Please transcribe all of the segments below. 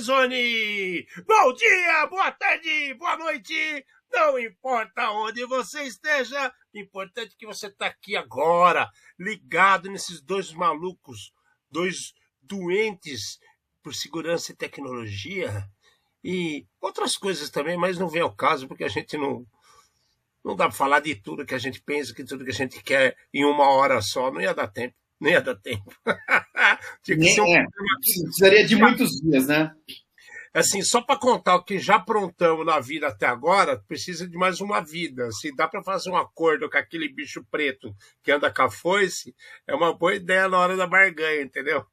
Zone! Bom dia, boa tarde, boa noite! Não importa onde você esteja, importante é que você está aqui agora, ligado nesses dois malucos, dois doentes por segurança e tecnologia e outras coisas também, mas não vem ao caso porque a gente não não dá para falar de tudo que a gente pensa, que tudo que a gente quer em uma hora só, não ia dar tempo, não ia dar tempo. Tinha que ser um... é. Precisaria de muitos dias, né? assim, só para contar o que já aprontamos na vida até agora, precisa de mais uma vida. Se dá para fazer um acordo com aquele bicho preto que anda com a foice, é uma boa ideia na hora da barganha, entendeu?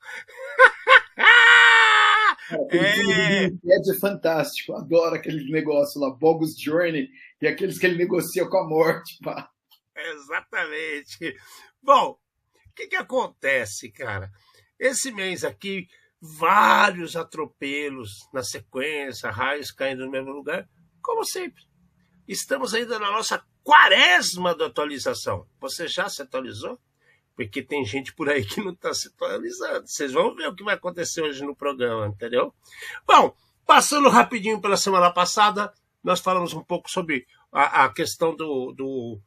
é... é fantástico, adoro aquele negócio lá, Bogus Journey, e aqueles que ele negocia com a morte, pá. Exatamente. Bom, o que, que acontece, cara? Esse mês aqui vários atropelos na sequência, raios caindo no mesmo lugar, como sempre. Estamos ainda na nossa quaresma da atualização. Você já se atualizou? Porque tem gente por aí que não está se atualizando. Vocês vão ver o que vai acontecer hoje no programa, entendeu? Bom, passando rapidinho pela semana passada, nós falamos um pouco sobre a, a questão do, do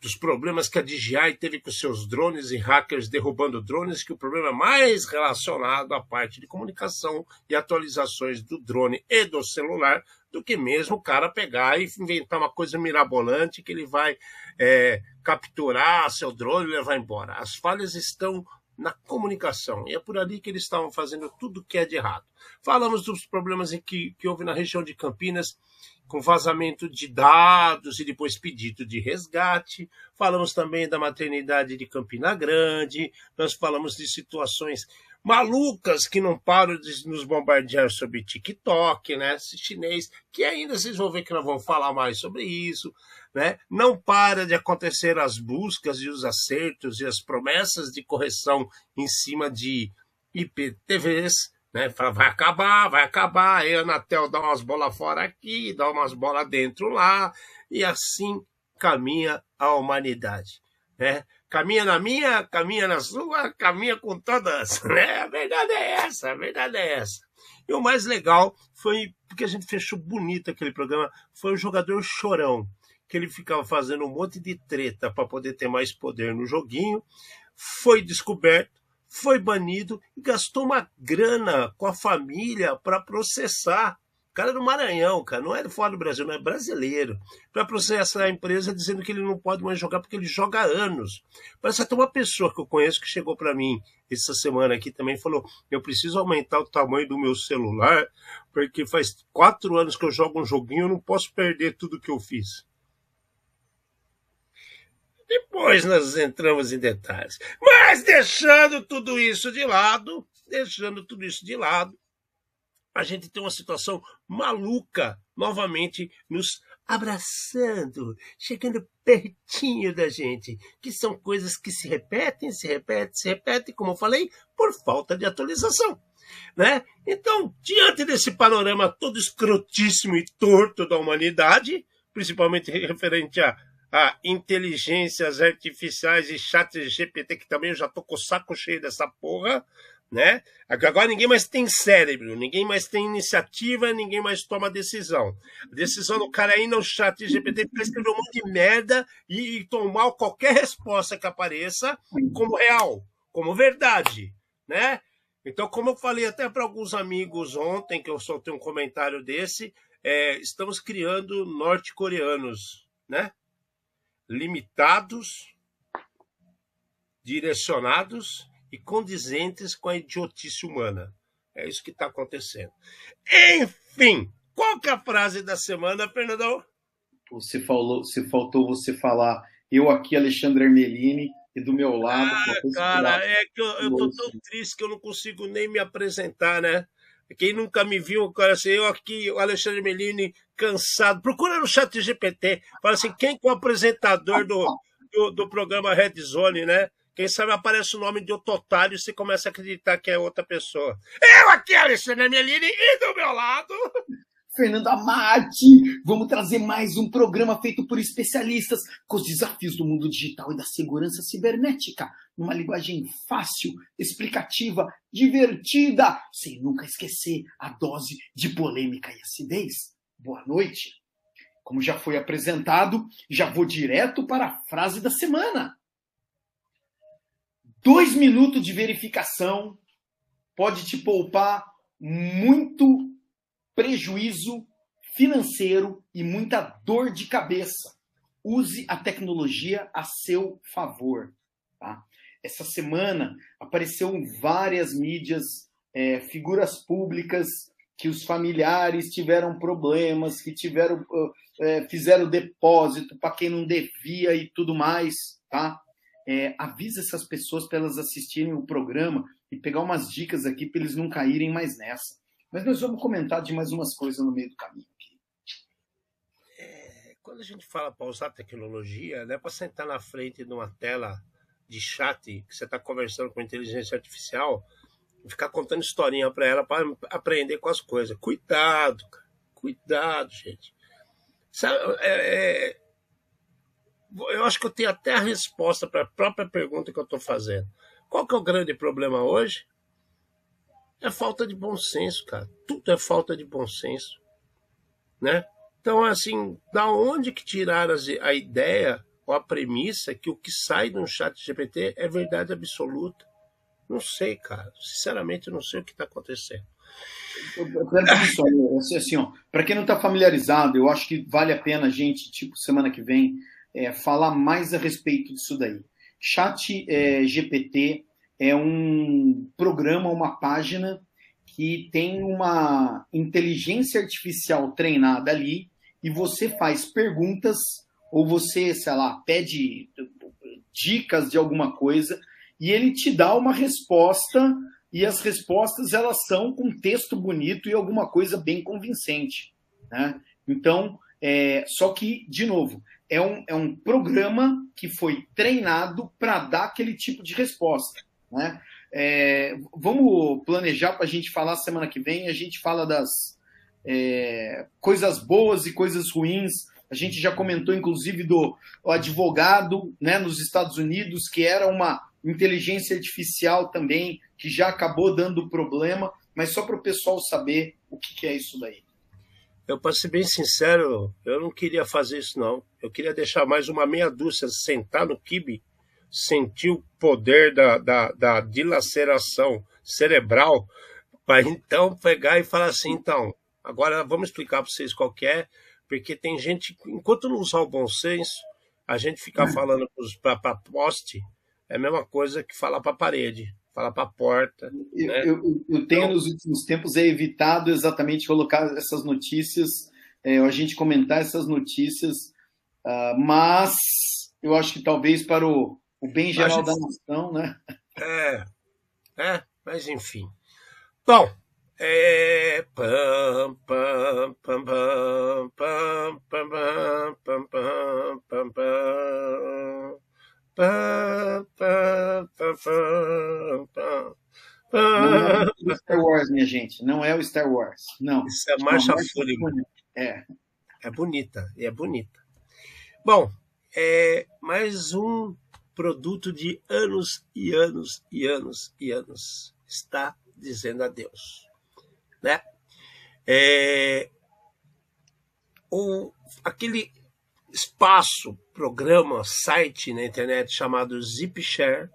dos problemas que a DJI teve com seus drones e hackers derrubando drones, que o problema é mais relacionado à parte de comunicação e atualizações do drone e do celular do que mesmo o cara pegar e inventar uma coisa mirabolante que ele vai é, capturar seu drone e levar embora. As falhas estão na comunicação. E é por ali que eles estavam fazendo tudo que é de errado. Falamos dos problemas que, que houve na região de Campinas, com vazamento de dados e depois pedido de resgate. Falamos também da maternidade de Campina Grande. Nós falamos de situações malucas que não param de nos bombardear sobre TikTok, né? Esse chinês, que ainda vocês vão ver que nós vamos falar mais sobre isso, né? Não para de acontecer as buscas e os acertos e as promessas de correção em cima de IPTVs, né? Vai acabar, vai acabar. Aí a Anatel dá umas bolas fora aqui, dá umas bolas dentro lá, e assim caminha a humanidade, né? Caminha na minha, caminha na sua, caminha com todas, né? A verdade é essa, a verdade é essa. E o mais legal foi, porque a gente fechou bonito aquele programa, foi o jogador chorão, que ele ficava fazendo um monte de treta para poder ter mais poder no joguinho, foi descoberto, foi banido e gastou uma grana com a família para processar. Cara do Maranhão, cara, não é fora do Brasil, não é brasileiro, para processar a empresa dizendo que ele não pode mais jogar porque ele joga há anos. Parece até uma pessoa que eu conheço que chegou para mim essa semana aqui também falou: eu preciso aumentar o tamanho do meu celular porque faz quatro anos que eu jogo um joguinho, eu não posso perder tudo que eu fiz. Depois nós entramos em detalhes. Mas deixando tudo isso de lado, deixando tudo isso de lado, a gente tem uma situação maluca novamente nos abraçando, chegando pertinho da gente, que são coisas que se repetem, se repetem, se repetem, como eu falei, por falta de atualização. Né? Então, diante desse panorama todo escrotíssimo e torto da humanidade, principalmente referente a a inteligências artificiais e chat GPT, que também eu já tô com o saco cheio dessa porra, né? Agora ninguém mais tem cérebro, ninguém mais tem iniciativa, ninguém mais toma decisão. A decisão do cara aí no chat GPT para escrever um monte de merda e, e tomar qualquer resposta que apareça como real, como verdade, né? Então, como eu falei até para alguns amigos ontem, que eu soltei um comentário desse, é, estamos criando norte-coreanos, né? limitados, direcionados e condizentes com a idiotice humana. É isso que está acontecendo. Enfim, qual que é a frase da semana, Fernandão? Você falou, se faltou você falar, eu aqui, Alexandre Ermelini, e do meu lado. Ah, cara, é que eu, eu tô tão triste que eu não consigo nem me apresentar, né? Quem nunca me viu, cara, assim, eu aqui, o Alexandre Melini, cansado. Procura no chat GPT. Fala assim, quem que é o apresentador do, do, do, programa Red Zone, né? Quem sabe aparece o nome de outro otário e você começa a acreditar que é outra pessoa. Eu aqui, Alexandre Melini, e do meu lado... Fernando Amati. Vamos trazer mais um programa feito por especialistas com os desafios do mundo digital e da segurança cibernética, numa linguagem fácil, explicativa, divertida, sem nunca esquecer a dose de polêmica e acidez. Boa noite. Como já foi apresentado, já vou direto para a frase da semana. Dois minutos de verificação pode te poupar muito prejuízo financeiro e muita dor de cabeça. Use a tecnologia a seu favor. Tá? Essa semana apareceu em várias mídias é, figuras públicas que os familiares tiveram problemas, que tiveram é, fizeram depósito para quem não devia e tudo mais, tá? É, avisa essas pessoas para elas assistirem o programa e pegar umas dicas aqui para eles não caírem mais nessa. Mas nós vamos comentar de mais umas coisas no meio do caminho aqui. É, quando a gente fala para usar tecnologia, não é para sentar na frente de uma tela de chat que você está conversando com inteligência artificial e ficar contando historinha para ela para aprender com as coisas. Cuidado. Cuidado, gente. Sabe, é, é, eu acho que eu tenho até a resposta para a própria pergunta que eu estou fazendo. Qual que é o grande problema hoje? É falta de bom senso, cara. Tudo é falta de bom senso, né? Então, assim, da onde que tiraram a ideia ou a premissa que o que sai de um chat GPT é verdade absoluta? Não sei, cara. Sinceramente, não sei o que está acontecendo. Assim, para quem não está familiarizado, eu acho que vale a pena a gente, tipo, semana que vem, é, falar mais a respeito disso daí. Chat é, GPT é um programa, uma página que tem uma inteligência artificial treinada ali e você faz perguntas ou você, sei lá, pede dicas de alguma coisa e ele te dá uma resposta e as respostas elas são com texto bonito e alguma coisa bem convincente, né? Então, é, só que, de novo, é um, é um programa que foi treinado para dar aquele tipo de resposta. Né? É, vamos planejar para a gente falar semana que vem. A gente fala das é, coisas boas e coisas ruins. A gente já comentou, inclusive, do advogado né, nos Estados Unidos, que era uma inteligência artificial também, que já acabou dando problema, mas só para o pessoal saber o que, que é isso daí. Eu, para ser bem sincero, eu não queria fazer isso, não. Eu queria deixar mais uma meia dúzia sentar no kibe sentir o poder da, da, da dilaceração cerebral, para então pegar e falar assim, então, agora vamos explicar para vocês qual é, porque tem gente, enquanto não usar o bom senso, a gente ficar hum. falando para poste é a mesma coisa que falar para parede, falar para porta. Eu, né? eu, eu, tenho então, nos últimos tempos evitado exatamente colocar essas notícias, é, a gente comentar essas notícias, uh, mas eu acho que talvez para o, o bem geral da nação, né? É, é, mas enfim. Bom, é. Pam, pam, pam, pam, pam, pam, pam, pam, pam, pam, pam. Pam, pam, é o Star Wars, minha gente. Não é o Star Wars. Não. Isso é marcha fúnebre. É. É bonita. E é bonita. Bom, é mais um produto de anos e anos e anos e anos. Está dizendo adeus. Né? É, o, aquele espaço, programa, site na internet chamado ZipShare,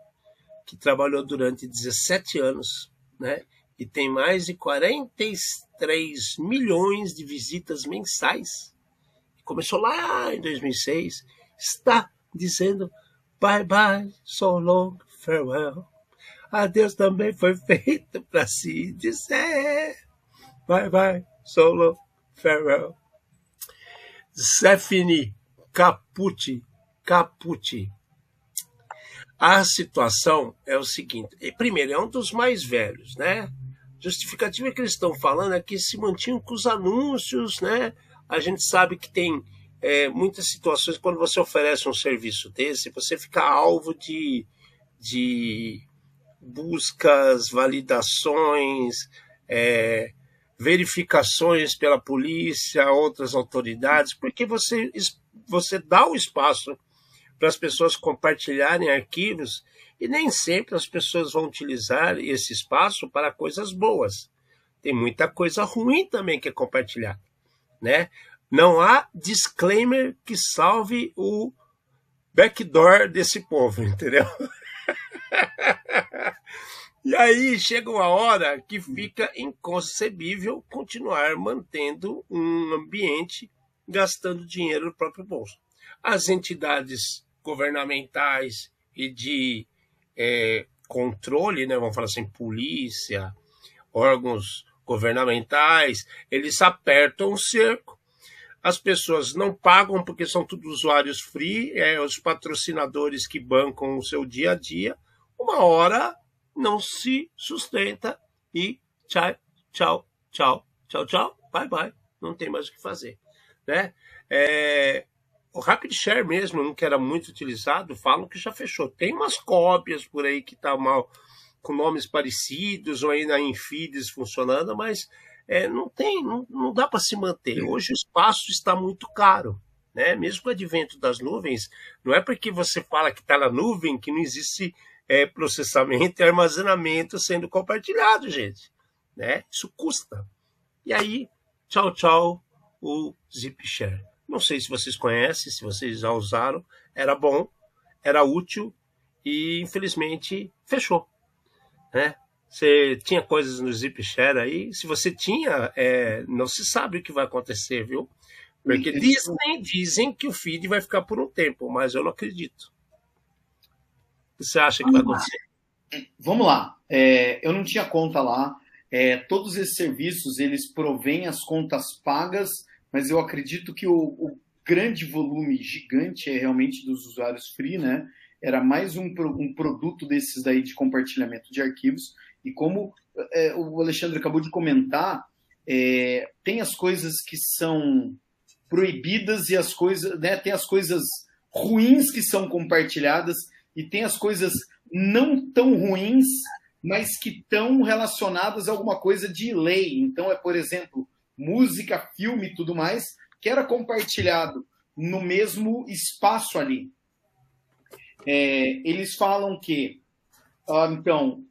que trabalhou durante 17 anos, né? E tem mais de 43 milhões de visitas mensais. Começou lá em 2006, está dizendo Bye bye, so long, farewell. Adeus também foi feito para se dizer. Bye bye, so long, farewell. Zefini Caputi, Caputi. A situação é o seguinte: primeiro, é um dos mais velhos, né? Justificativa que eles estão falando é que se mantinham com os anúncios, né? A gente sabe que tem é, muitas situações, quando você oferece um serviço desse, você fica alvo de, de buscas, validações, é, verificações pela polícia, outras autoridades, porque você, você dá o espaço para as pessoas compartilharem arquivos e nem sempre as pessoas vão utilizar esse espaço para coisas boas. Tem muita coisa ruim também que é compartilhada, né? Não há disclaimer que salve o backdoor desse povo, entendeu? E aí chega uma hora que fica inconcebível continuar mantendo um ambiente gastando dinheiro no próprio bolso. As entidades governamentais e de é, controle, né, vamos falar assim, polícia, órgãos governamentais, eles apertam o cerco. As pessoas não pagam porque são todos usuários free, é os patrocinadores que bancam o seu dia a dia. Uma hora não se sustenta e tchau, tchau, tchau, tchau, tchau, bye bye, não tem mais o que fazer, né? É, o Rapid Share mesmo, um que era muito utilizado, falam que já fechou. Tem umas cópias por aí que tá mal com nomes parecidos ou ainda em feeds funcionando, mas é, não tem, não, não dá para se manter. Hoje o espaço está muito caro. Né? Mesmo com o advento das nuvens, não é porque você fala que está na nuvem que não existe é, processamento e armazenamento sendo compartilhado, gente. Né? Isso custa. E aí, tchau, tchau, o ZipShare. Não sei se vocês conhecem, se vocês já usaram. Era bom, era útil e infelizmente fechou. Né? Você tinha coisas no ZipShare aí. Se você tinha, é, não se sabe o que vai acontecer, viu? Porque dizem, dizem que o feed vai ficar por um tempo, mas eu não acredito que você acha que vai acontecer? Lá. Vamos lá. É, eu não tinha conta lá. É, todos esses serviços eles provêm as contas pagas, mas eu acredito que o, o grande volume gigante é realmente dos usuários free, né? Era mais um, um produto desses daí de compartilhamento de arquivos. E como é, o Alexandre acabou de comentar, é, tem as coisas que são proibidas e as coisas, né, tem as coisas ruins que são compartilhadas e tem as coisas não tão ruins, mas que estão relacionadas a alguma coisa de lei. Então, é, por exemplo, música, filme e tudo mais, que era compartilhado no mesmo espaço ali. É, eles falam que, ah, então,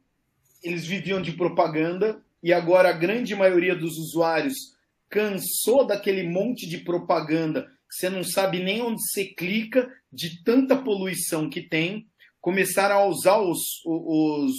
eles viviam de propaganda e agora a grande maioria dos usuários cansou daquele monte de propaganda que você não sabe nem onde você clica, de tanta poluição que tem começaram a usar os, os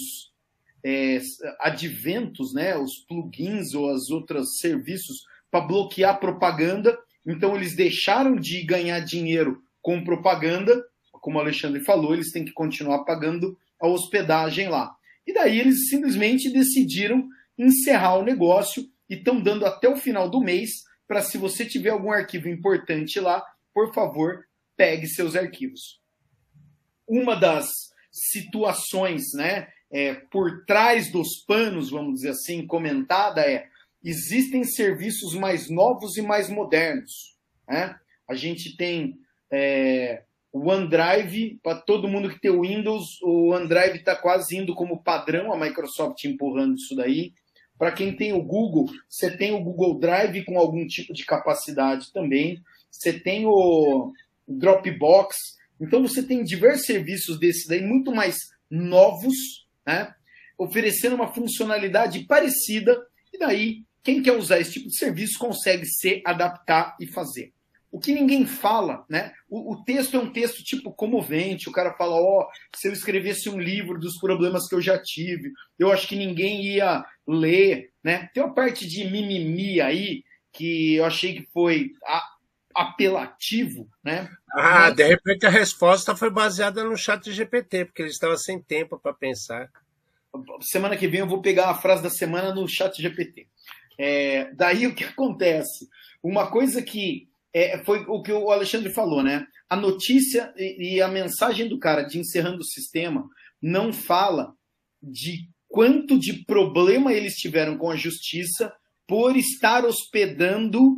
é, adventos, né, os plugins ou os outros serviços para bloquear propaganda. Então eles deixaram de ganhar dinheiro com propaganda, como o Alexandre falou, eles têm que continuar pagando a hospedagem lá. E daí eles simplesmente decidiram encerrar o negócio e estão dando até o final do mês para se você tiver algum arquivo importante lá, por favor, pegue seus arquivos uma das situações, né, é, por trás dos panos, vamos dizer assim, comentada é existem serviços mais novos e mais modernos. Né? A gente tem é, o OneDrive, para todo mundo que tem o Windows, o OneDrive está quase indo como padrão, a Microsoft empurrando isso daí. Para quem tem o Google, você tem o Google Drive com algum tipo de capacidade também. Você tem o Dropbox, então você tem diversos serviços desses daí, muito mais novos, né? oferecendo uma funcionalidade parecida, e daí quem quer usar esse tipo de serviço consegue se adaptar e fazer. O que ninguém fala, né? O, o texto é um texto tipo comovente. O cara fala: Ó, oh, se eu escrevesse um livro dos problemas que eu já tive, eu acho que ninguém ia ler, né? Tem uma parte de mimimi aí que eu achei que foi apelativo, né? Ah, Mas... de repente a resposta foi baseada no chat GPT, porque ele estava sem tempo para pensar. Semana que vem eu vou pegar a frase da semana no chat GPT. É, daí o que acontece? Uma coisa que é, foi o que o Alexandre falou, né? A notícia e, e a mensagem do cara de encerrando o sistema não fala de quanto de problema eles tiveram com a justiça por estar hospedando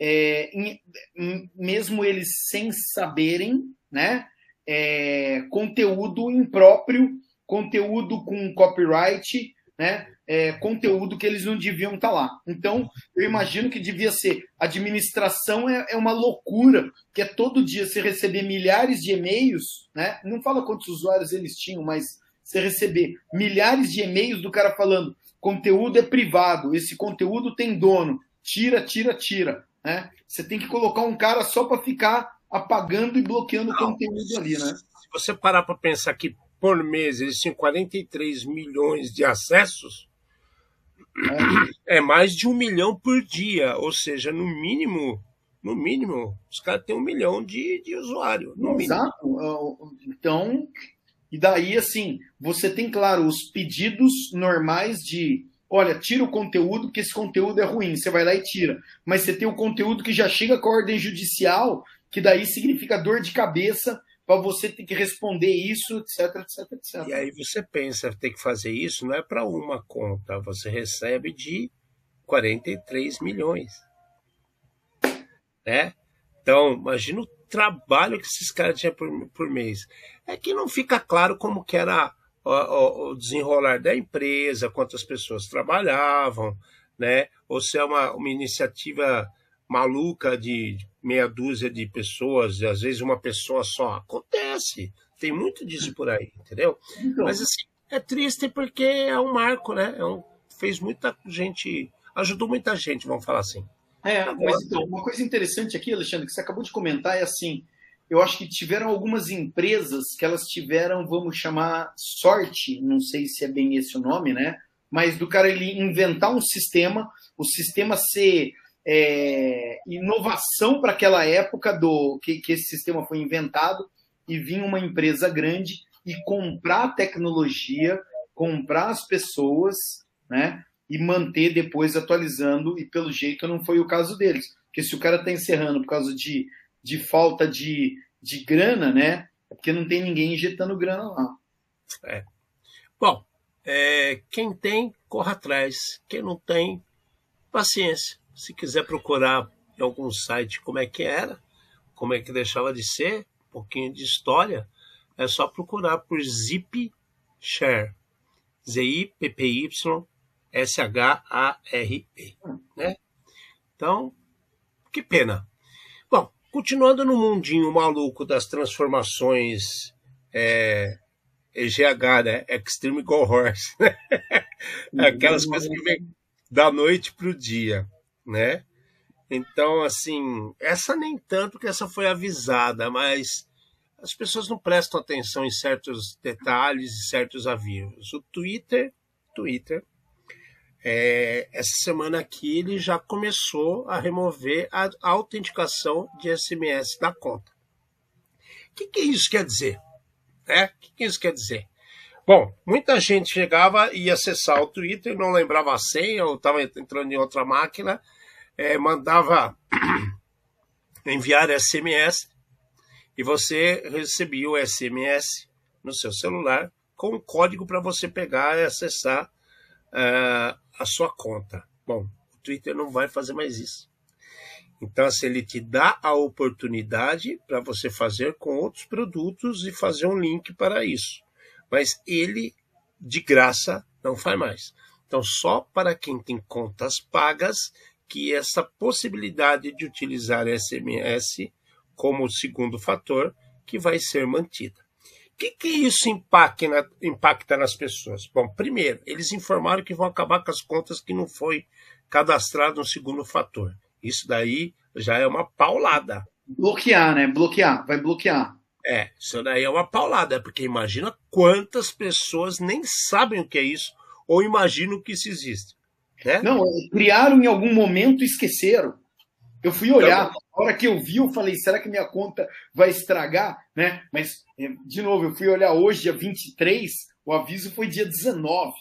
é, em, mesmo eles sem saberem, né, é, conteúdo impróprio, conteúdo com copyright, né, é, conteúdo que eles não deviam estar tá lá. Então, eu imagino que devia ser. Administração é, é uma loucura, que é todo dia você receber milhares de e-mails, né? Não fala quantos usuários eles tinham, mas você receber milhares de e-mails do cara falando conteúdo é privado, esse conteúdo tem dono, tira, tira, tira. Né? Você tem que colocar um cara só para ficar apagando e bloqueando o conteúdo ali, né? Se você parar para pensar que por mês eles tinham 43 milhões de acessos, é. é mais de um milhão por dia, ou seja, no mínimo, no mínimo, os caras têm um milhão de, de usuários. Exato. Então, e daí, assim, você tem, claro, os pedidos normais de olha, tira o conteúdo, que esse conteúdo é ruim, você vai lá e tira. Mas você tem o conteúdo que já chega com a ordem judicial, que daí significa dor de cabeça para você ter que responder isso, etc, etc, etc. E aí você pensa, tem que fazer isso, não é para uma conta, você recebe de 43 milhões. Né? Então, imagina o trabalho que esses caras tinham por, por mês. É que não fica claro como que era o, o desenrolar da empresa, quantas pessoas trabalhavam, né? Ou se é uma, uma iniciativa maluca de meia dúzia de pessoas, às vezes uma pessoa só. Acontece. Tem muito disso por aí, entendeu? Então. Mas assim, é triste porque é um marco, né? É um, fez muita gente, ajudou muita gente, vamos falar assim. É, mas então, uma coisa interessante aqui, Alexandre, que você acabou de comentar é assim, eu acho que tiveram algumas empresas que elas tiveram, vamos chamar, sorte, não sei se é bem esse o nome, né? Mas do cara ele inventar um sistema, o sistema ser é, inovação para aquela época do que, que esse sistema foi inventado e vir uma empresa grande e comprar a tecnologia, comprar as pessoas, né? E manter depois atualizando, e pelo jeito não foi o caso deles. Porque se o cara está encerrando por causa de de falta de, de grana, né? É porque não tem ninguém injetando grana lá. É. Bom, é, quem tem, corra atrás. Quem não tem, paciência. Se quiser procurar em algum site como é que era, como é que deixava de ser, um pouquinho de história, é só procurar por Zip Share. Z-I-P-P-Y-S-H-A-R-E. Né? Então, que pena. Continuando no mundinho maluco das transformações é, EGH, né? Extreme Go Horse. Né? Aquelas coisas que vêm da noite para o dia, né? Então, assim, essa nem tanto que essa foi avisada, mas as pessoas não prestam atenção em certos detalhes e certos avisos. O Twitter, Twitter, é, essa semana aqui ele já começou a remover a autenticação de SMS da conta. O que, que isso quer dizer? É, o que, que isso quer dizer? Bom, muita gente chegava e ia acessar o Twitter, não lembrava a senha, ou estava entrando em outra máquina, é, mandava enviar SMS e você recebia o SMS no seu celular com um código para você pegar e acessar uh, a sua conta. Bom, o Twitter não vai fazer mais isso. Então, assim, ele te dá a oportunidade para você fazer com outros produtos e fazer um link para isso. Mas ele, de graça, não faz mais. Então, só para quem tem contas pagas que essa possibilidade de utilizar SMS como segundo fator que vai ser mantida. O que, que isso impacta, impacta nas pessoas? Bom, primeiro, eles informaram que vão acabar com as contas que não foi cadastrado no segundo fator. Isso daí já é uma paulada. Bloquear, né? Bloquear, vai bloquear. É, isso daí é uma paulada, porque imagina quantas pessoas nem sabem o que é isso ou imaginam que isso existe. Né? Não, criaram em algum momento e esqueceram. Eu fui olhar, então, a hora que eu vi, eu falei, será que minha conta vai estragar? Né? Mas, eh, de novo, eu fui olhar hoje, dia 23, o aviso foi dia 19.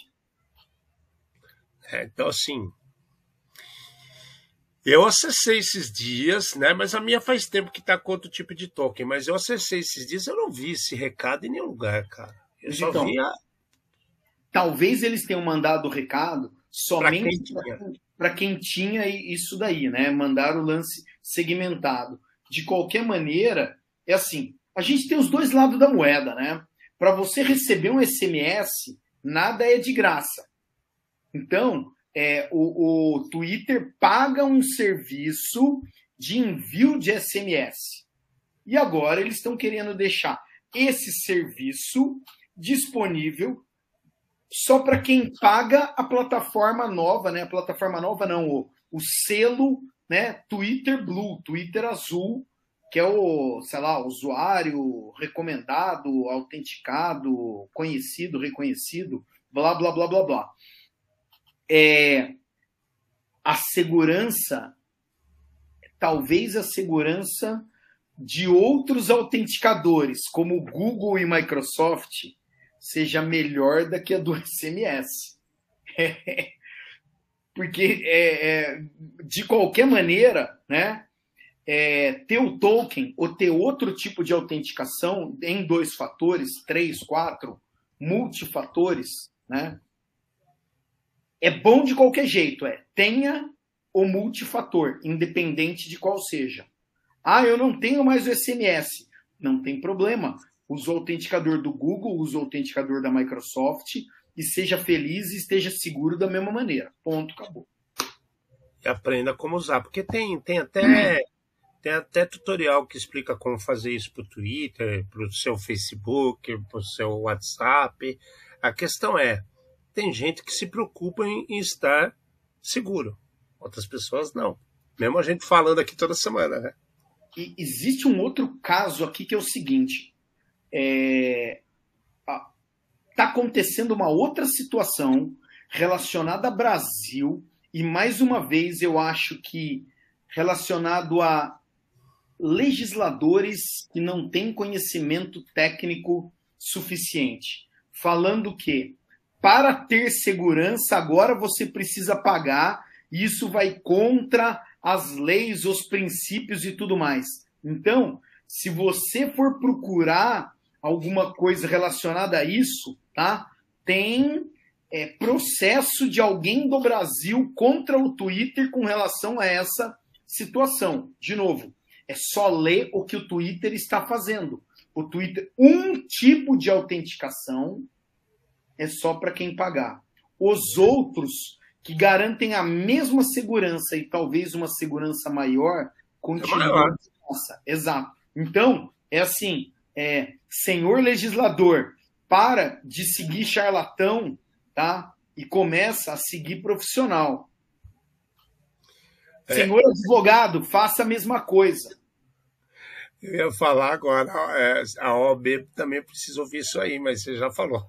É, então, assim, eu acessei esses dias, né? Mas a minha faz tempo que tá com outro tipo de token. Mas eu acessei esses dias, eu não vi esse recado em nenhum lugar, cara. Eu só então, vi a... Talvez eles tenham mandado o recado somente para quem tinha isso daí, né? Mandar o lance segmentado. De qualquer maneira, é assim: a gente tem os dois lados da moeda, né? Para você receber um SMS, nada é de graça. Então, é, o, o Twitter paga um serviço de envio de SMS. E agora eles estão querendo deixar esse serviço disponível só para quem paga a plataforma nova, né? A plataforma nova não, o, o selo, né? Twitter Blue, Twitter Azul, que é o, sei lá, usuário recomendado, autenticado, conhecido, reconhecido, blá blá blá blá blá. É, a segurança, talvez a segurança de outros autenticadores, como Google e Microsoft, seja melhor do que a do SMS. Porque, é, é, de qualquer maneira, né, é, ter o token ou ter outro tipo de autenticação em dois fatores, três, quatro, multifatores, né, é bom de qualquer jeito. É tenha o multifator, independente de qual seja. Ah, eu não tenho mais o SMS. Não tem problema. Use o autenticador do Google, use o autenticador da Microsoft e seja feliz e esteja seguro da mesma maneira. Ponto, acabou. E aprenda como usar, porque tem, tem até tem até tutorial que explica como fazer isso para o Twitter, para o seu Facebook, para o seu WhatsApp. A questão é, tem gente que se preocupa em, em estar seguro, outras pessoas não. Mesmo a gente falando aqui toda semana, né? E existe um outro caso aqui que é o seguinte: é, está acontecendo uma outra situação relacionada a Brasil, e mais uma vez eu acho que relacionado a legisladores que não têm conhecimento técnico suficiente. Falando que para ter segurança agora você precisa pagar, e isso vai contra as leis, os princípios e tudo mais. Então, se você for procurar alguma coisa relacionada a isso, tá? Tem é, processo de alguém do Brasil contra o Twitter com relação a essa situação. De novo, é só ler o que o Twitter está fazendo. O Twitter, um tipo de autenticação é só para quem pagar. Os outros que garantem a mesma segurança e talvez uma segurança maior, continuam. Nossa, exato. Então, é assim, é, senhor legislador, para de seguir charlatão, tá? E começa a seguir profissional. É. Senhor advogado, faça a mesma coisa. Eu ia falar agora, é, a OAB também precisa ouvir isso aí, mas você já falou.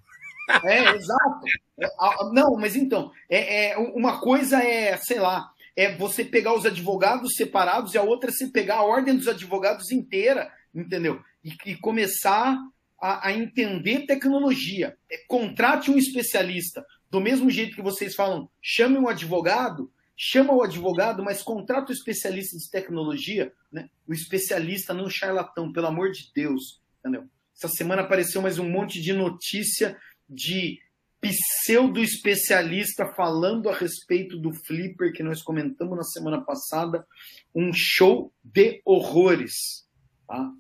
É, exato. É, não, mas então, é, é, uma coisa é, sei lá, é você pegar os advogados separados e a outra é você pegar a ordem dos advogados inteira, entendeu? E, e começar a, a, entender tecnologia. É, contrate um especialista. Do mesmo jeito que vocês falam, chame um advogado, chama o advogado, mas contrata o especialista de tecnologia, né? O especialista, não o charlatão, pelo amor de Deus, entendeu? Essa semana apareceu mais um monte de notícia de pseudo-especialista falando a respeito do Flipper que nós comentamos na semana passada, um show de horrores. Tá?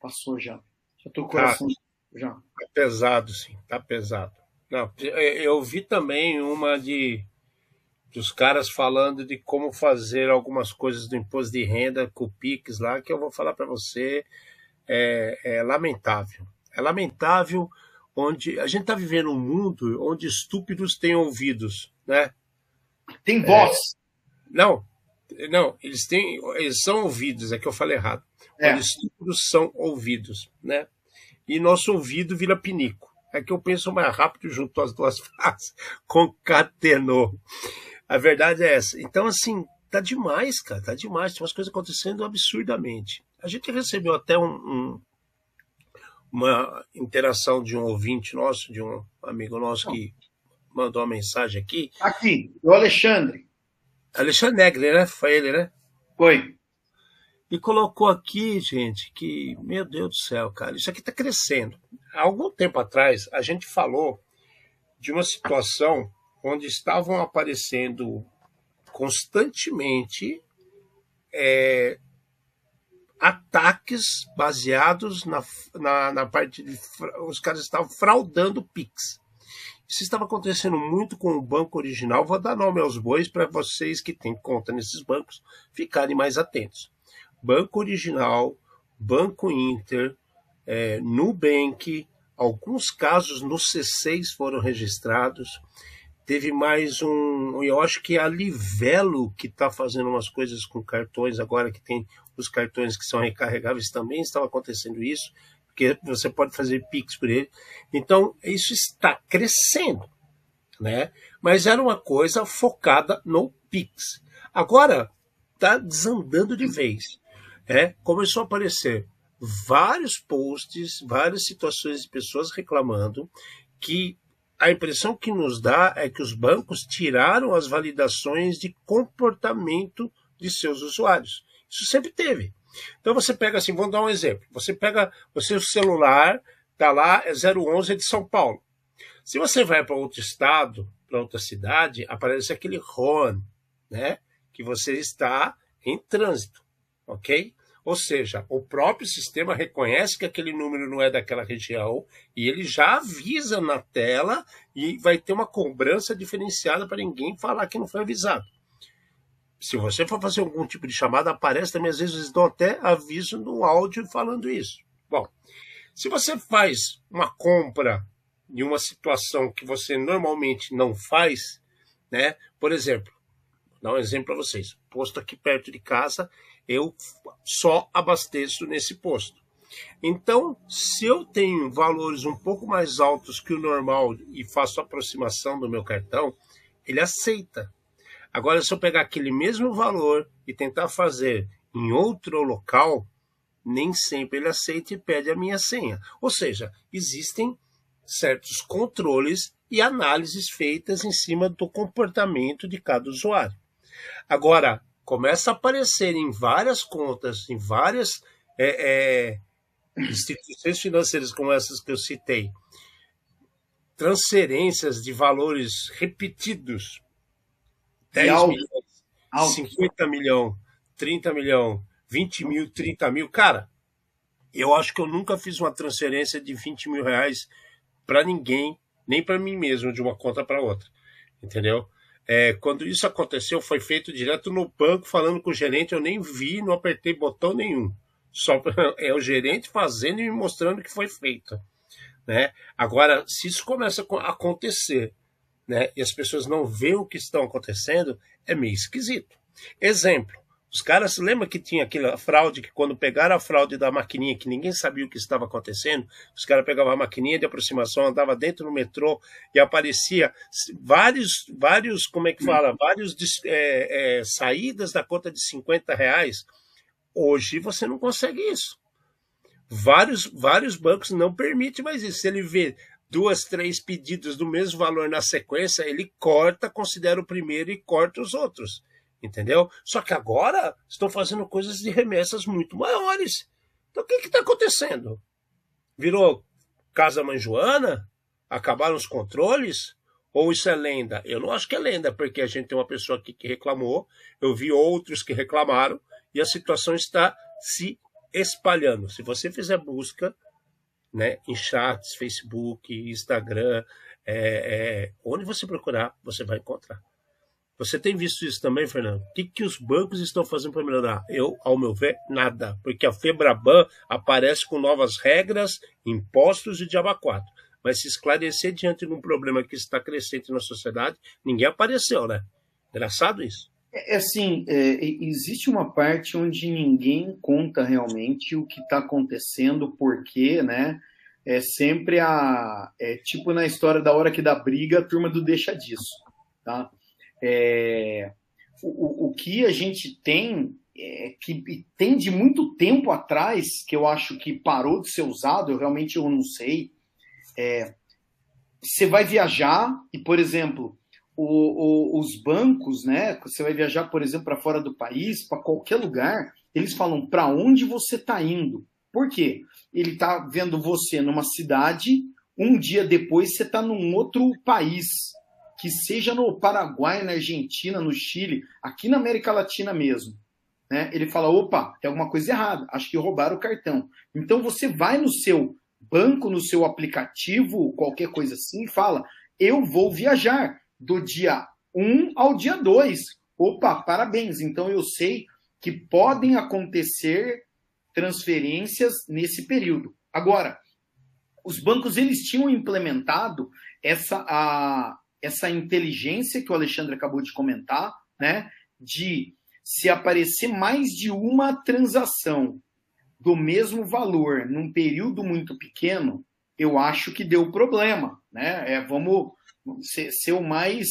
Passou já. Já tô com o coração tá, já. Tá pesado, sim, tá pesado. Não, eu vi também uma de dos caras falando de como fazer algumas coisas do imposto de renda com o Pix lá, que eu vou falar para você, é, é lamentável. É lamentável onde a gente está vivendo um mundo onde estúpidos têm ouvidos, né? Tem voz. É, não, não, eles têm, eles são ouvidos, é que eu falei errado. É. Onde estúpidos são ouvidos, né? E nosso ouvido vira pinico. É que eu penso mais rápido junto as duas frases, concatenou. A verdade é essa. Então, assim, tá demais, cara, tá demais. Tem umas coisas acontecendo absurdamente. A gente recebeu até um, um uma interação de um ouvinte nosso, de um amigo nosso que mandou uma mensagem aqui. Aqui, o Alexandre. Alexandre Negre, né? Foi ele, né? Foi. E colocou aqui, gente, que, meu Deus do céu, cara, isso aqui está crescendo. Há algum tempo atrás, a gente falou de uma situação onde estavam aparecendo constantemente é, ataques baseados na, na, na parte de. Os caras estavam fraudando o Pix. Isso estava acontecendo muito com o banco original. Vou dar nome aos bois para vocês que têm conta nesses bancos ficarem mais atentos. Banco Original, Banco Inter, é, Nubank, alguns casos no C6 foram registrados. Teve mais um, eu acho que é a Livelo que está fazendo umas coisas com cartões agora que tem os cartões que são recarregáveis também estava acontecendo isso, porque você pode fazer Pix por ele. Então, isso está crescendo, né? Mas era uma coisa focada no Pix. Agora está desandando de vez. É, começou a aparecer vários posts, várias situações de pessoas reclamando que a impressão que nos dá é que os bancos tiraram as validações de comportamento de seus usuários. Isso sempre teve. Então você pega assim, vamos dar um exemplo. Você pega o seu celular, tá lá, é 011 é de São Paulo. Se você vai para outro estado, para outra cidade, aparece aquele RON, né? Que você está em trânsito, ok? Ou seja, o próprio sistema reconhece que aquele número não é daquela região e ele já avisa na tela e vai ter uma cobrança diferenciada para ninguém falar que não foi avisado. Se você for fazer algum tipo de chamada, aparece também, às vezes dão até aviso no áudio falando isso. Bom, se você faz uma compra de uma situação que você normalmente não faz, né? Por exemplo, vou dar um exemplo para vocês. Posto aqui perto de casa, eu só abasteço nesse posto. Então, se eu tenho valores um pouco mais altos que o normal e faço aproximação do meu cartão, ele aceita. Agora, se eu pegar aquele mesmo valor e tentar fazer em outro local, nem sempre ele aceita e pede a minha senha. Ou seja, existem certos controles e análises feitas em cima do comportamento de cada usuário. Agora, começa a aparecer em várias contas, em várias é, é, instituições financeiras como essas que eu citei, transferências de valores repetidos, 10 alto, milhões, alto. 50 milhões, 30 milhões, 20 mil, 30 mil. Cara, eu acho que eu nunca fiz uma transferência de 20 mil reais para ninguém, nem para mim mesmo, de uma conta para outra. Entendeu? É, quando isso aconteceu, foi feito direto no banco, falando com o gerente. Eu nem vi, não apertei botão nenhum. Só é o gerente fazendo e me mostrando que foi feito. Né? Agora, se isso começa a acontecer né, e as pessoas não veem o que estão acontecendo, é meio esquisito. Exemplo: os caras lembram que tinha aquela fraude que quando pegaram a fraude da maquininha que ninguém sabia o que estava acontecendo, os caras pegavam a maquininha de aproximação, andava dentro do metrô e aparecia vários, vários, como é que fala, vários é, é, saídas da conta de 50 reais. Hoje você não consegue isso. Vários, vários bancos não permitem mais isso. Se ele vê duas, três pedidos do mesmo valor na sequência, ele corta, considera o primeiro e corta os outros entendeu? Só que agora estão fazendo coisas de remessas muito maiores. Então o que está acontecendo? Virou Casa Manjoana? Acabaram os controles? Ou isso é lenda? Eu não acho que é lenda, porque a gente tem uma pessoa aqui que reclamou, eu vi outros que reclamaram, e a situação está se espalhando. Se você fizer busca né, em chats, Facebook, Instagram, é, é, onde você procurar, você vai encontrar. Você tem visto isso também, Fernando? O que, que os bancos estão fazendo para melhorar? Eu, ao meu ver, nada. Porque a Febraban aparece com novas regras, impostos e diaba 4. Mas se esclarecer diante de um problema que está crescente na sociedade, ninguém apareceu, né? Engraçado isso. É, é assim, é, existe uma parte onde ninguém conta realmente o que está acontecendo, porque, né? É sempre a. É tipo na história da hora que dá briga, a turma do deixa disso. Tá? É, o, o que a gente tem, é, que tem de muito tempo atrás, que eu acho que parou de ser usado, eu realmente eu não sei. É, você vai viajar e, por exemplo, o, o, os bancos, né? Você vai viajar, por exemplo, para fora do país, para qualquer lugar, eles falam para onde você está indo. Por quê? Ele está vendo você numa cidade, um dia depois você está num outro país que seja no Paraguai, na Argentina, no Chile, aqui na América Latina mesmo, né? Ele fala: opa, tem alguma coisa errada, acho que roubaram o cartão. Então você vai no seu banco, no seu aplicativo, qualquer coisa assim, e fala: eu vou viajar do dia 1 ao dia 2. Opa, parabéns. Então eu sei que podem acontecer transferências nesse período. Agora, os bancos eles tinham implementado essa, a, essa inteligência que o Alexandre acabou de comentar, né? De se aparecer mais de uma transação do mesmo valor num período muito pequeno, eu acho que deu problema, né? É, vamos ser, ser o mais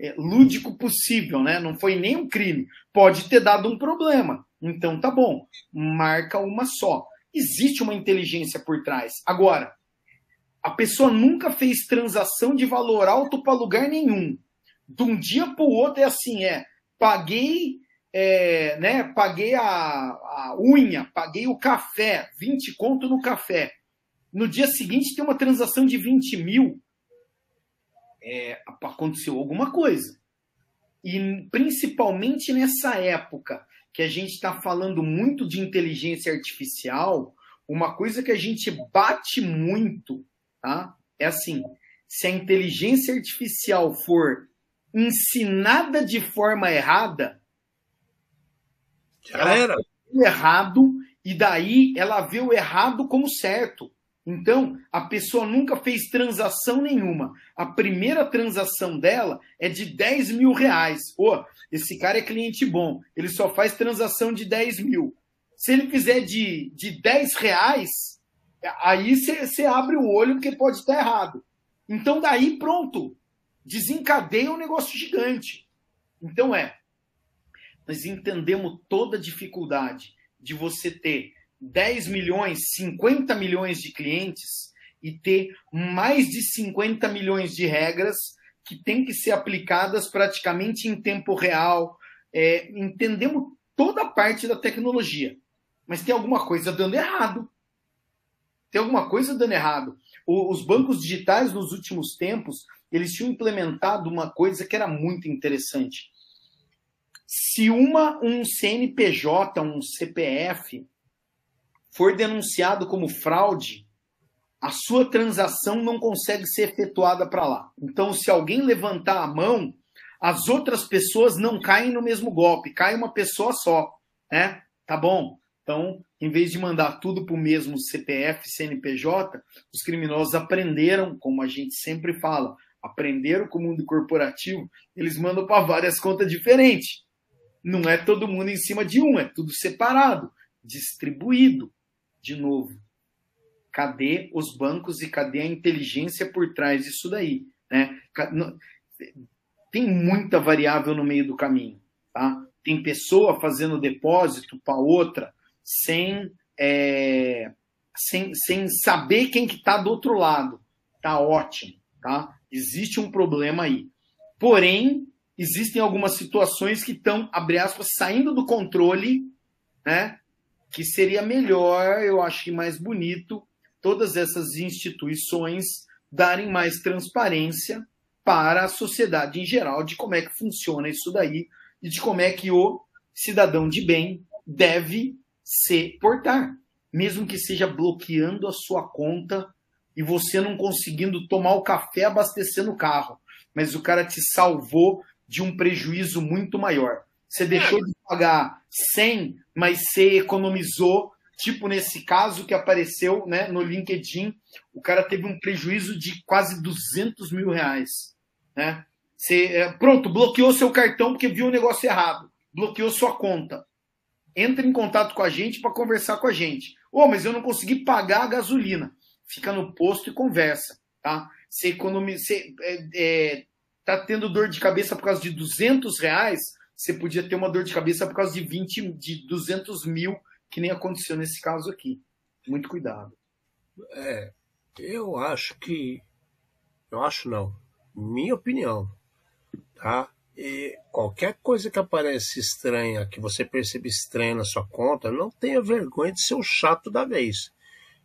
é, lúdico possível, né? Não foi nem um crime. Pode ter dado um problema. Então tá bom, marca uma só. Existe uma inteligência por trás. Agora, a pessoa nunca fez transação de valor alto para lugar nenhum. De um dia para o outro é assim, é paguei, é, né? Paguei a, a unha, paguei o café, 20 conto no café. No dia seguinte tem uma transação de 20 mil. É, aconteceu alguma coisa. E principalmente nessa época que a gente está falando muito de inteligência artificial, uma coisa que a gente bate muito tá? é assim: se a inteligência artificial for ensinada de forma errada, já era. errado e daí ela vê o errado como certo. Então, a pessoa nunca fez transação nenhuma. A primeira transação dela é de 10 mil reais. Pô, esse cara é cliente bom. Ele só faz transação de 10 mil. Se ele fizer de, de 10 reais, aí você abre o olho porque pode estar errado. Então, daí, pronto. Desencadeia um negócio gigante. Então, é. Nós entendemos toda a dificuldade de você ter 10 milhões, 50 milhões de clientes e ter mais de 50 milhões de regras que têm que ser aplicadas praticamente em tempo real. É, entendemos toda a parte da tecnologia, mas tem alguma coisa dando errado. Tem alguma coisa dando errado. O, os bancos digitais, nos últimos tempos, eles tinham implementado uma coisa que era muito interessante. Se uma, um CNPJ, um CPF, for denunciado como fraude, a sua transação não consegue ser efetuada para lá. Então, se alguém levantar a mão, as outras pessoas não caem no mesmo golpe, cai uma pessoa só, né? Tá bom? Então, em vez de mandar tudo para o mesmo CPF, CNPJ, os criminosos aprenderam, como a gente sempre fala, aprenderam com o mundo corporativo, eles mandam para várias contas diferentes. Não é todo mundo em cima de um, é tudo separado, distribuído de novo, cadê os bancos e cadê a inteligência por trás disso daí? Né? Tem muita variável no meio do caminho. Tá? Tem pessoa fazendo depósito para outra sem, é, sem, sem saber quem que está do outro lado. Tá ótimo. Tá? Existe um problema aí. Porém, existem algumas situações que estão, abre aspas, saindo do controle, né? Que seria melhor, eu acho que mais bonito, todas essas instituições darem mais transparência para a sociedade em geral de como é que funciona isso daí e de como é que o cidadão de bem deve se portar, mesmo que seja bloqueando a sua conta e você não conseguindo tomar o café abastecendo o carro, mas o cara te salvou de um prejuízo muito maior. Você deixou de pagar 100, mas você economizou, tipo nesse caso que apareceu né, no LinkedIn, o cara teve um prejuízo de quase 200 mil reais. Né? Você, é, pronto, bloqueou seu cartão porque viu o negócio errado, bloqueou sua conta. Entra em contato com a gente para conversar com a gente. Oh, mas eu não consegui pagar a gasolina. Fica no posto e conversa. Tá? Você economiza, você, é, é, tá tendo dor de cabeça por causa de 200 reais, você podia ter uma dor de cabeça por causa de 20, de 200 mil, que nem aconteceu nesse caso aqui. Muito cuidado. É, eu acho que. Eu acho não. Minha opinião. Tá? E qualquer coisa que aparece estranha, que você percebe estranha na sua conta, não tenha vergonha de ser o chato da vez.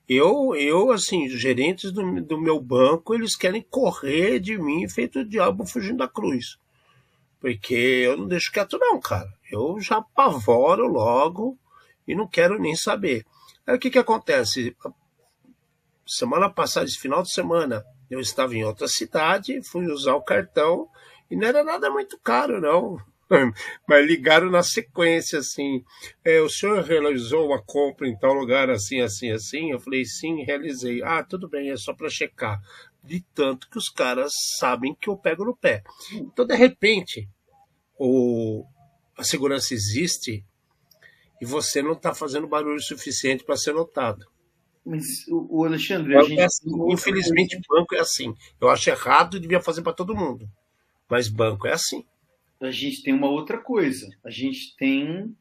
Eu, eu assim, os gerentes do, do meu banco, eles querem correr de mim feito o diabo fugindo da cruz. Porque eu não deixo quieto, não, cara. Eu já apavoro logo e não quero nem saber. Aí o que, que acontece? Semana passada, esse final de semana, Eu estava em outra cidade, fui usar o cartão e não era nada muito caro, não. Mas ligaram na sequência assim. É, o senhor realizou uma compra em tal lugar assim, assim, assim? Eu falei, sim, realizei. Ah, tudo bem, é só para checar. De tanto que os caras sabem que eu pego no pé. Então, de repente, o, a segurança existe e você não está fazendo barulho suficiente para ser notado. Mas, o Alexandre, a gente... é assim. Infelizmente, banco é assim. Eu acho errado e devia fazer para todo mundo. Mas banco é assim. A gente tem uma outra coisa. A gente tem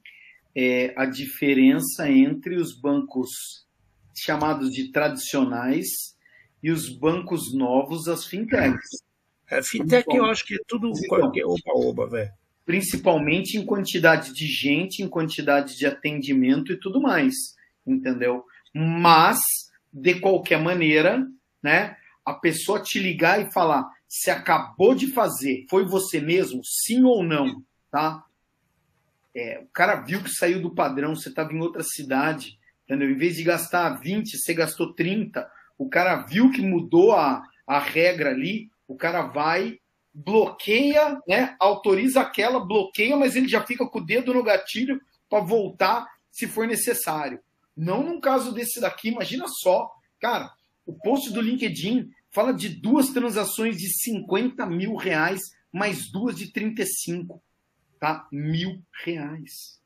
é, a diferença entre os bancos chamados de tradicionais e os bancos novos, as fintechs. É, fintech eu acho que é tudo qualquer oba-oba, velho. Principalmente em quantidade de gente, em quantidade de atendimento e tudo mais, entendeu? Mas, de qualquer maneira, né, a pessoa te ligar e falar, se acabou de fazer, foi você mesmo, sim ou não, tá? É, o cara viu que saiu do padrão, você estava em outra cidade, entendeu? Em vez de gastar 20, você gastou 30, o cara viu que mudou a, a regra ali, o cara vai, bloqueia, né? Autoriza aquela, bloqueia, mas ele já fica com o dedo no gatilho para voltar se for necessário. Não num caso desse daqui, imagina só, cara, o post do LinkedIn fala de duas transações de 50 mil reais, mais duas de 35, tá? Mil reais.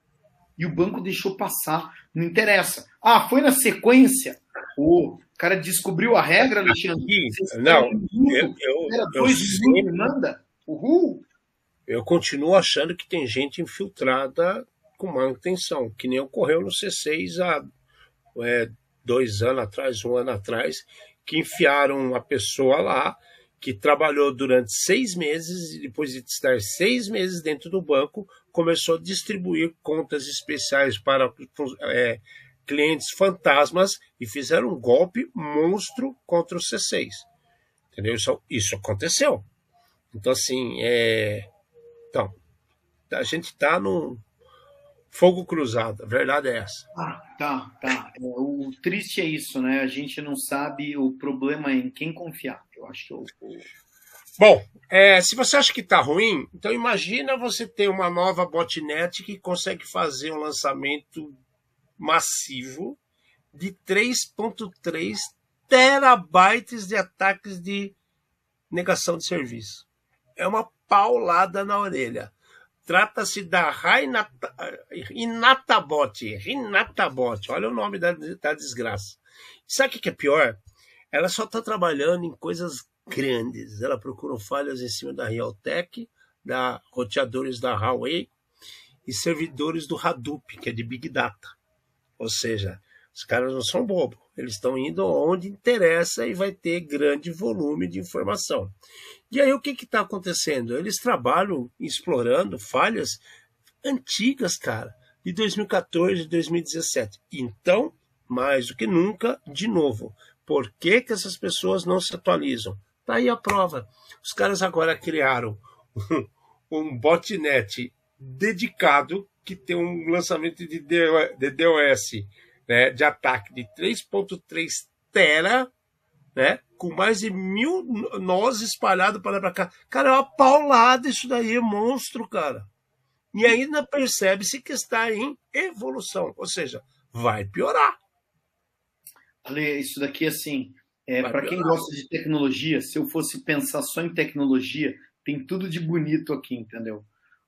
E o banco deixou passar, não interessa. Ah, foi na sequência. O cara descobriu a regra, Alexandre. Não, eu, eu, era dois eu sempre... manda. Uhul. Eu continuo achando que tem gente infiltrada com má intenção, que nem ocorreu no C6 há é, dois anos atrás, um ano atrás, que enfiaram uma pessoa lá que trabalhou durante seis meses e depois de estar seis meses dentro do banco começou a distribuir contas especiais para é, clientes fantasmas e fizeram um golpe monstro contra o C6. Entendeu? Isso, isso aconteceu. Então, assim, é... então, a gente está num, Fogo cruzado, a verdade é essa. Ah, tá, tá. É, o triste é isso, né? A gente não sabe o problema em quem confiar. Eu acho que eu. Bom, é, se você acha que está ruim, então imagina você ter uma nova botnet que consegue fazer um lançamento massivo de 3.3 terabytes de ataques de negação de serviço. É uma paulada na orelha. Trata-se da Inatabot. Inatabot. Olha o nome da, da desgraça. Sabe o que é pior? Ela só está trabalhando em coisas grandes. Ela procura falhas em cima da Realtek, da roteadores da Huawei e servidores do Hadoop, que é de Big Data. Ou seja, os caras não são bobos. Eles estão indo onde interessa e vai ter grande volume de informação. E aí o que está acontecendo? Eles trabalham explorando falhas antigas, cara, de 2014 e 2017. Então, mais do que nunca, de novo, por que, que essas pessoas não se atualizam? Tá aí a prova. Os caras agora criaram um, botnet dedicado que tem um lançamento de DDoS, né, de ataque de 3.3 tera né? Com mais de mil nós espalhados para lá para cá. Cara, é uma paulada isso daí, é monstro, cara. E ainda percebe-se que está em evolução, ou seja, vai piorar. Ale, isso daqui, assim, é, para quem gosta de tecnologia, se eu fosse pensar só em tecnologia, tem tudo de bonito aqui, entendeu?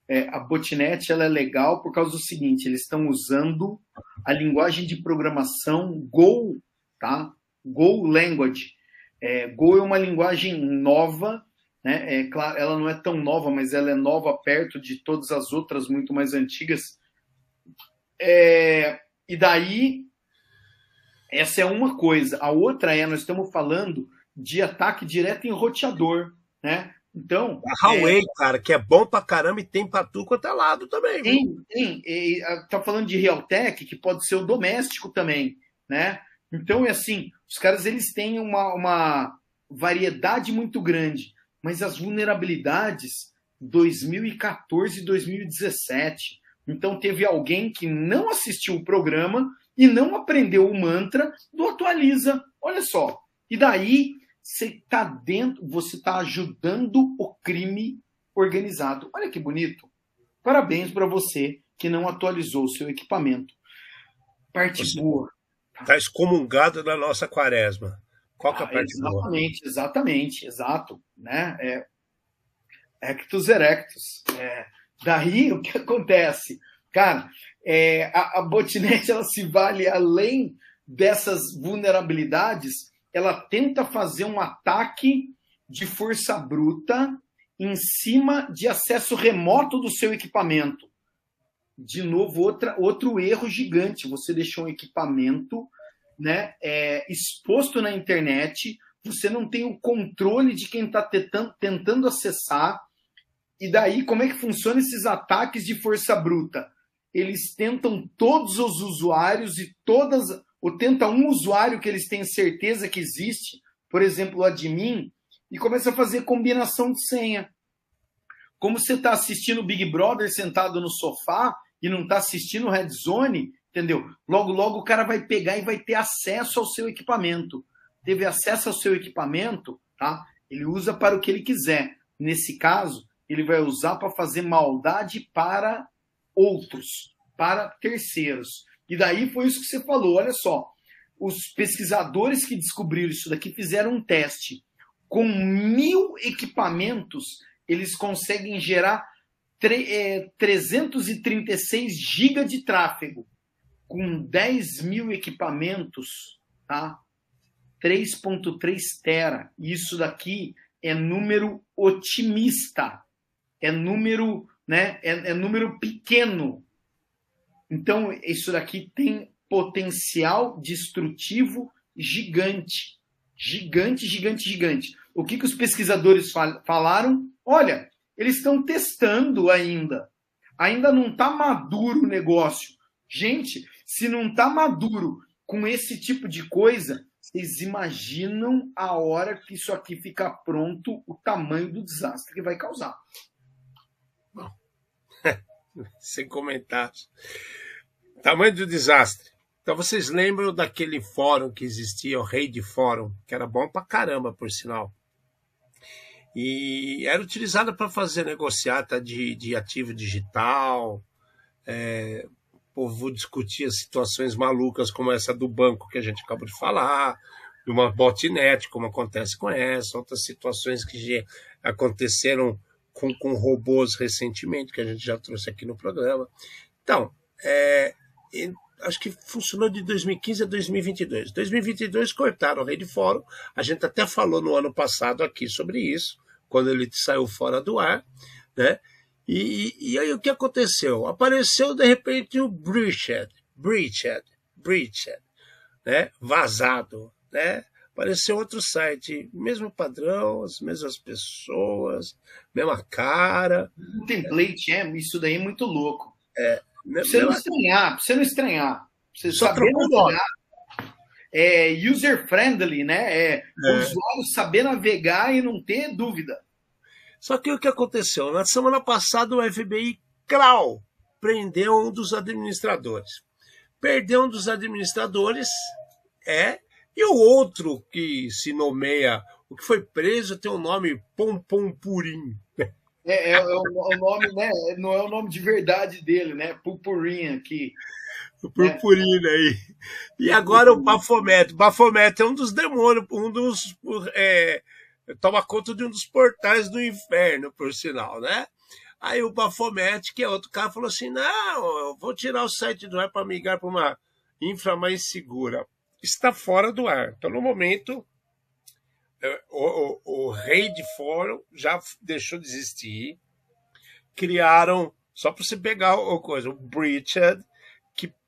É, a botnet ela é legal por causa do seguinte, eles estão usando a linguagem de programação Go, tá? Go Language, é, Go é uma linguagem nova, né? É, claro, ela não é tão nova, mas ela é nova perto de todas as outras muito mais antigas. É, e daí, essa é uma coisa. A outra é, nós estamos falando de ataque direto em roteador, né? Então. A Huawei, é, cara, que é bom pra caramba e tem pra tudo quanto é lado também. Tem, viu? tem. E, tá falando de Realtek, que pode ser o doméstico também, né? Então é assim, os caras eles têm uma, uma variedade muito grande, mas as vulnerabilidades 2014 e 2017. Então teve alguém que não assistiu o programa e não aprendeu o mantra do atualiza. Olha só. E daí, você está dentro, você está ajudando o crime organizado. Olha que bonito. Parabéns para você que não atualizou o seu equipamento. Parte você boa. Está excomungado da nossa quaresma. Qual que é a ah, parte exatamente, boa? Exatamente, exato. Né? É, Ectus erectus. É, daí o que acontece? Cara, é, a, a botnet ela se vale além dessas vulnerabilidades, ela tenta fazer um ataque de força bruta em cima de acesso remoto do seu equipamento. De novo, outra, outro erro gigante. Você deixou um equipamento né, é, exposto na internet, você não tem o controle de quem está tentando, acessar. E daí, como é que funciona esses ataques de força bruta? Eles tentam todos os usuários e todas. Ou tenta um usuário que eles têm certeza que existe, por exemplo, o admin, e começa a fazer combinação de senha. Como você está assistindo o Big Brother sentado no sofá e não está assistindo o Red Zone, entendeu? Logo, logo o cara vai pegar e vai ter acesso ao seu equipamento. Teve acesso ao seu equipamento, tá? Ele usa para o que ele quiser. Nesse caso, ele vai usar para fazer maldade para outros, para terceiros. E daí foi isso que você falou. Olha só, os pesquisadores que descobriram isso daqui fizeram um teste. Com mil equipamentos, eles conseguem gerar 336 é, GB de tráfego. Com 10 mil equipamentos, tá? 3.3 tera. Isso daqui é número otimista. É número, né? É, é número pequeno. Então, isso daqui tem potencial destrutivo gigante. Gigante, gigante, gigante. O que, que os pesquisadores fal falaram? Olha, eles estão testando ainda. Ainda não está maduro o negócio. Gente, se não está maduro com esse tipo de coisa, vocês imaginam a hora que isso aqui ficar pronto, o tamanho do desastre que vai causar. Sem comentários. Tamanho do desastre. Então vocês lembram daquele fórum que existia, o Rei de Fórum, que era bom pra caramba, por sinal. E era utilizada para fazer negociata de, de ativo digital. É, o povo discutia situações malucas como essa do banco que a gente acabou de falar, de uma botnet, como acontece com essa, outras situações que aconteceram com, com robôs recentemente, que a gente já trouxe aqui no programa. Então, é, acho que funcionou de 2015 a 2022. 2022 cortaram o Rede Fórum. A gente até falou no ano passado aqui sobre isso quando ele saiu fora do ar, né? E, e aí o que aconteceu? Apareceu de repente o Breached, Breached, Breached, né? Vazado, né? Apareceu outro site, mesmo padrão, as mesmas pessoas, mesma cara. Um template, é, isso daí é muito louco. É, pra você não estranhar, pra você não estranhar. Você Só saber navegar, é user friendly, né? É, é. O usuário saber navegar e não ter dúvida. Só que o que aconteceu? Na semana passada, o FBI, Krau, prendeu um dos administradores. Perdeu um dos administradores, é, e o outro que se nomeia, o que foi preso tem o um nome Pompom Purim. É, é, é, o, nome, né? Não é o nome de verdade dele, né? Purpurim aqui. O purpurina aí. E agora o Baphomet. Baphomet é um dos demônios, um dos. É, toma conta de um dos portais do inferno, por sinal, né? Aí o Baphomet, que é outro cara, falou assim: não, eu vou tirar o site do ar para migrar para uma infra mais segura. Está fora do ar. Então, no momento, é, o, o, o rei de fórum já deixou de existir. Criaram, só para você pegar a coisa, o Breached,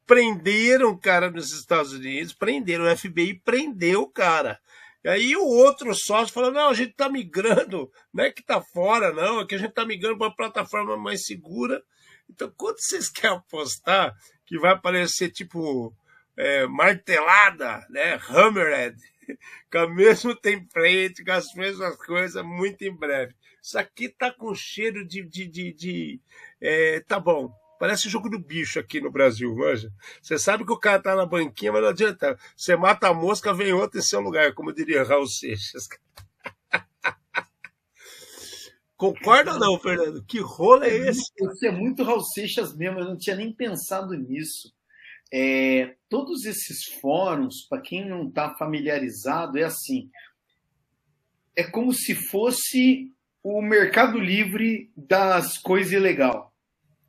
prenderam o cara nos Estados Unidos, prenderam, o FBI prendeu o cara. E aí o outro sócio falou: não, a gente está migrando, não é que está fora, não, é que a gente está migrando para uma plataforma mais segura. Então, quanto vocês querem apostar que vai aparecer tipo é, martelada, né? Hammerhead, com o mesmo template, com as mesmas coisas, muito em breve. Isso aqui tá com cheiro de. de, de, de é, tá bom, Parece jogo do bicho aqui no Brasil, manja. Você sabe que o cara tá na banquinha, mas não adianta. Você mata a mosca, vem outra em seu lugar, como diria Raul Seixas. Concorda ou não, Fernando? Que rolo é esse? Isso é muito Raul Seixas mesmo, eu não tinha nem pensado nisso. É, todos esses fóruns, para quem não está familiarizado, é assim: é como se fosse o mercado livre das coisas ilegal,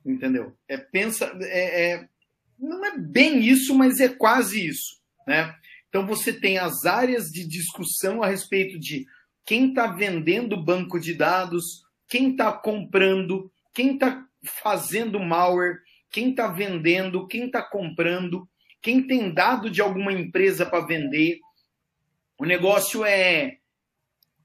entendeu? É pensa, é, é, não é bem isso, mas é quase isso, né? Então você tem as áreas de discussão a respeito de quem está vendendo banco de dados, quem está comprando, quem está fazendo malware, quem está vendendo, quem está comprando, quem tem dado de alguma empresa para vender. O negócio é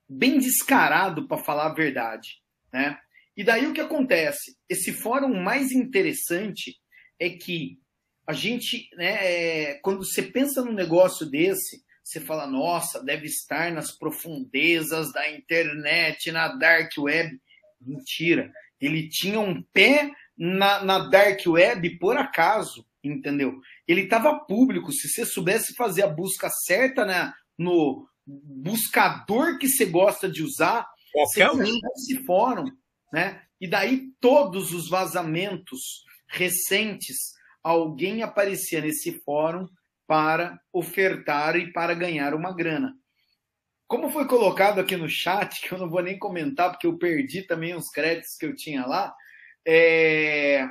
bem descarado, para falar a verdade. Né? E daí o que acontece? Esse fórum mais interessante é que a gente, né, é, quando você pensa num negócio desse, você fala, nossa, deve estar nas profundezas da internet, na dark web. Mentira. Ele tinha um pé na, na dark web por acaso, entendeu? Ele estava público. Se você soubesse fazer a busca certa né, no buscador que você gosta de usar, Qualquer você um. esse fórum, né? E daí todos os vazamentos recentes, alguém aparecia nesse fórum para ofertar e para ganhar uma grana. Como foi colocado aqui no chat, que eu não vou nem comentar, porque eu perdi também os créditos que eu tinha lá, é...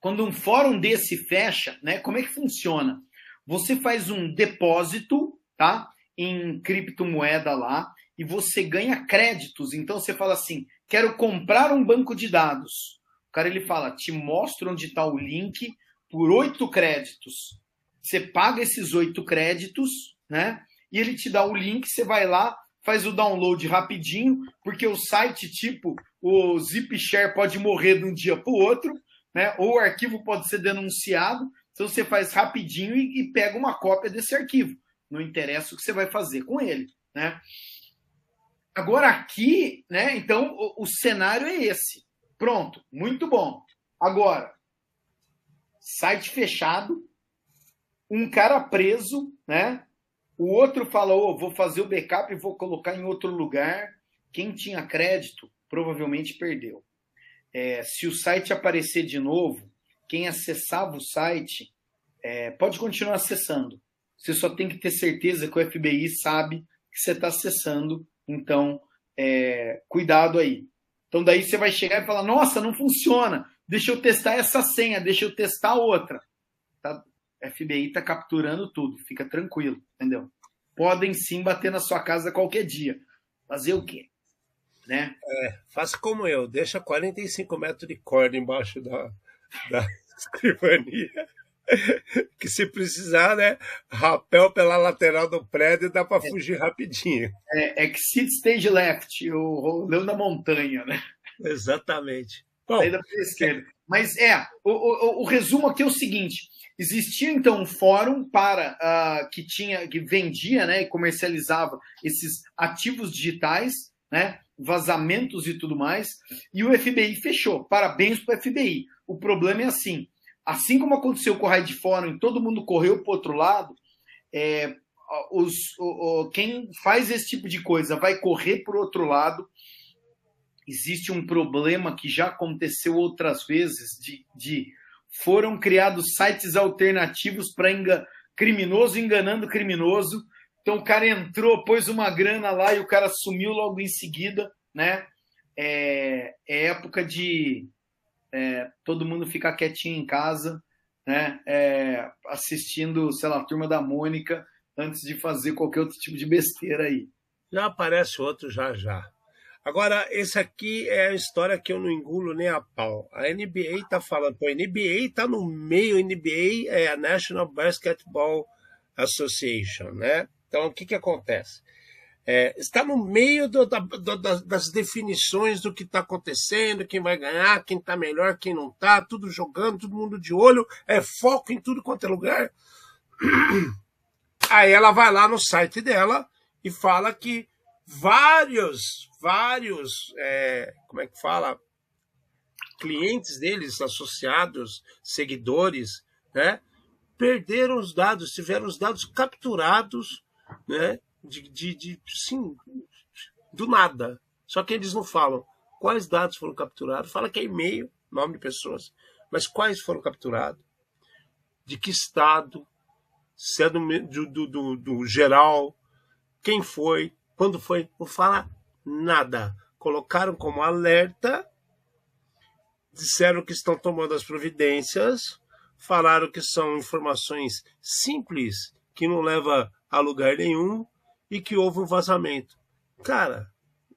quando um fórum desse fecha, né, como é que funciona? Você faz um depósito tá, em criptomoeda lá e você ganha créditos. Então você fala assim: quero comprar um banco de dados. O cara ele fala: te mostra onde está o link por oito créditos. Você paga esses oito créditos, né? E ele te dá o link, você vai lá, faz o download rapidinho, porque o site tipo o ZipShare pode morrer de um dia para o outro, né? Ou o arquivo pode ser denunciado. Então você faz rapidinho e, e pega uma cópia desse arquivo. Não interessa o que você vai fazer com ele, né? Agora aqui, né? Então o, o cenário é esse. Pronto, muito bom. Agora, site fechado, um cara preso, né? O outro falou, oh, vou fazer o backup e vou colocar em outro lugar. Quem tinha crédito provavelmente perdeu. É, se o site aparecer de novo, quem acessava o site é, pode continuar acessando. Você só tem que ter certeza que o FBI sabe que você está acessando. Então, é, cuidado aí. Então, daí você vai chegar e falar: Nossa, não funciona. Deixa eu testar essa senha, deixa eu testar outra. Tá? FBI está capturando tudo, fica tranquilo, entendeu? Podem sim bater na sua casa qualquer dia. Fazer o quê? Né? É, faça como eu, deixa 45 metros de corda embaixo da, da escrivania. Que se precisar, né? Rapel pela lateral do prédio dá para é. fugir rapidinho. É, exit stage left, o rolão da montanha, né? Exatamente. Bom, esquerda. Mas é, o, o, o resumo aqui é o seguinte: Existia então um fórum para uh, que tinha, que vendia, né, e comercializava esses ativos digitais, né, vazamentos e tudo mais, e o FBI fechou. Parabéns para o FBI. O problema é assim, assim como aconteceu com o Raid Fórum, e todo mundo correu para outro lado, é, os, o, o, quem faz esse tipo de coisa vai correr para outro lado. Existe um problema que já aconteceu outras vezes de, de foram criados sites alternativos para enga criminoso enganando criminoso. Então o cara entrou, pôs uma grana lá e o cara sumiu logo em seguida, né? É, é época de é, todo mundo ficar quietinho em casa, né? É, assistindo, sei lá, a turma da Mônica antes de fazer qualquer outro tipo de besteira aí. Já aparece outro já já. Agora, esse aqui é a história que eu não engulo nem a pau. A NBA está falando, pô, a NBA está no meio, a NBA é a National Basketball Association, né? Então, o que, que acontece? É, está no meio do, da, do, das definições do que está acontecendo, quem vai ganhar, quem está melhor, quem não está, tudo jogando, todo mundo de olho, é foco em tudo quanto é lugar. Aí ela vai lá no site dela e fala que vários, vários, é, como é que fala? clientes deles, associados, seguidores, né, perderam os dados, tiveram os dados capturados, né, de, de, de sim, do nada. Só que eles não falam quais dados foram capturados. Fala que é e-mail, nome de pessoas, mas quais foram capturados? De que estado? Se é do, do, do, do geral? Quem foi? Quando foi? Não fala nada. Colocaram como alerta, disseram que estão tomando as providências, falaram que são informações simples, que não leva a lugar nenhum e que houve um vazamento. Cara,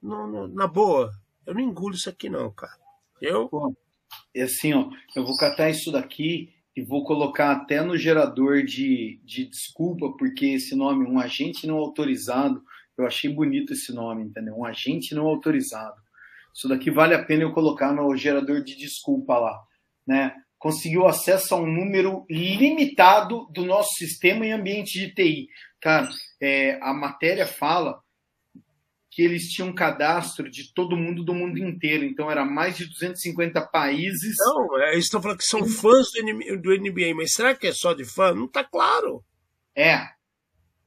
no, no, na boa, eu não engulo isso aqui não, cara. Eu? É assim, ó, eu vou catar isso daqui e vou colocar até no gerador de, de desculpa, porque esse nome, um agente não autorizado, eu achei bonito esse nome, entendeu? Um agente não autorizado. Isso daqui vale a pena eu colocar no gerador de desculpa lá, né? Conseguiu acesso a um número limitado do nosso sistema em ambiente de TI. Cara, é, a matéria fala que eles tinham um cadastro de todo mundo do mundo inteiro, então era mais de 250 países. Não, é, eles estão falando que são fãs do, do NBA, mas será que é só de fã? Não está claro. É,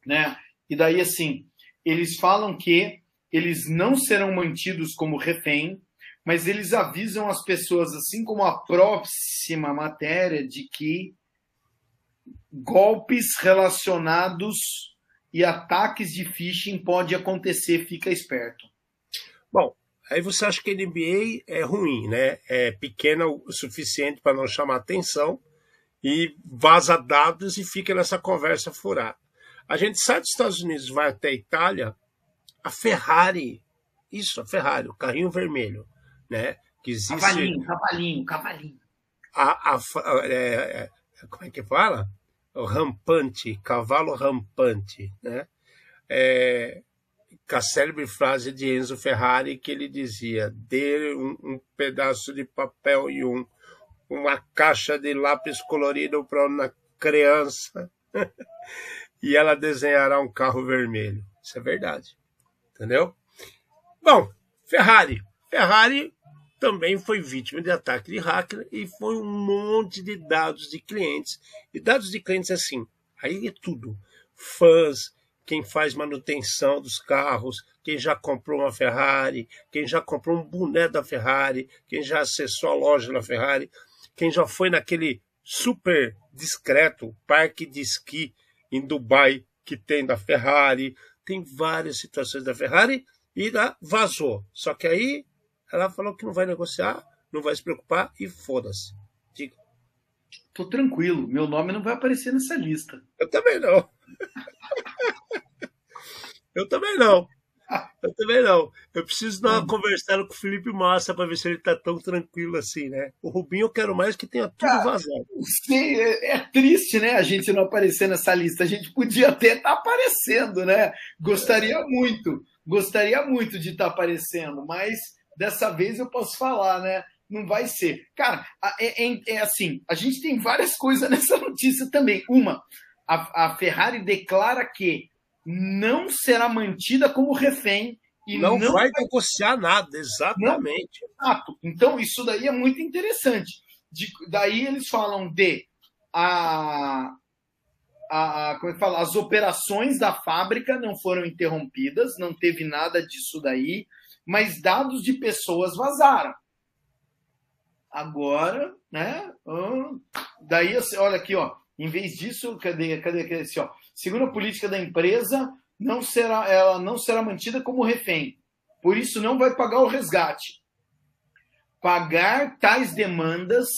né? E daí assim, eles falam que eles não serão mantidos como refém, mas eles avisam as pessoas, assim como a próxima matéria, de que golpes relacionados e ataques de phishing pode acontecer, fica esperto. Bom, aí você acha que a NBA é ruim, né? É pequena o suficiente para não chamar atenção e vaza dados e fica nessa conversa furada. A gente sai dos Estados Unidos, vai até a Itália, a Ferrari, isso, a Ferrari, o carrinho vermelho, né? Que existe... Cavalinho, cavalinho, cavalinho. A, a, é, é, como é que fala? O rampante, cavalo rampante, né? É, com a célebre frase de Enzo Ferrari que ele dizia: dê um, um pedaço de papel e um, uma caixa de lápis colorido para uma criança e ela desenhará um carro vermelho. Isso é verdade. Entendeu? Bom, Ferrari. Ferrari também foi vítima de ataque de hacker e foi um monte de dados de clientes. E dados de clientes assim, aí é tudo. Fãs, quem faz manutenção dos carros, quem já comprou uma Ferrari, quem já comprou um boné da Ferrari, quem já acessou a loja da Ferrari, quem já foi naquele super discreto parque de esqui em Dubai que tem da Ferrari. Tem várias situações da Ferrari e da vazou. Só que aí ela falou que não vai negociar, não vai se preocupar e foda-se. Diga. Tô tranquilo, meu nome não vai aparecer nessa lista. Eu também não. Eu também não. Eu também não. Eu preciso dar uma conversada com o Felipe Massa para ver se ele tá tão tranquilo assim, né? O Rubinho eu quero mais que tenha tudo vazado. Sim, é, é, triste, né? A gente não aparecer nessa lista. A gente podia até estar tá aparecendo, né? Gostaria é. muito, gostaria muito de estar tá aparecendo, mas dessa vez eu posso falar, né? Não vai ser. Cara, é, é, é assim, a gente tem várias coisas nessa notícia também. Uma, a, a Ferrari declara que não será mantida como refém e não, não vai negociar nada, exatamente. Não, exato. Então, isso daí é muito interessante. De, daí eles falam de a, a, como é que fala? as operações da fábrica não foram interrompidas, não teve nada disso daí, mas dados de pessoas vazaram. Agora, né? Daí, olha aqui, ó. Em vez disso, cadê, cadê, cadê assim, ó? Segundo a política da empresa, não será, ela não será mantida como refém. Por isso, não vai pagar o resgate. Pagar tais demandas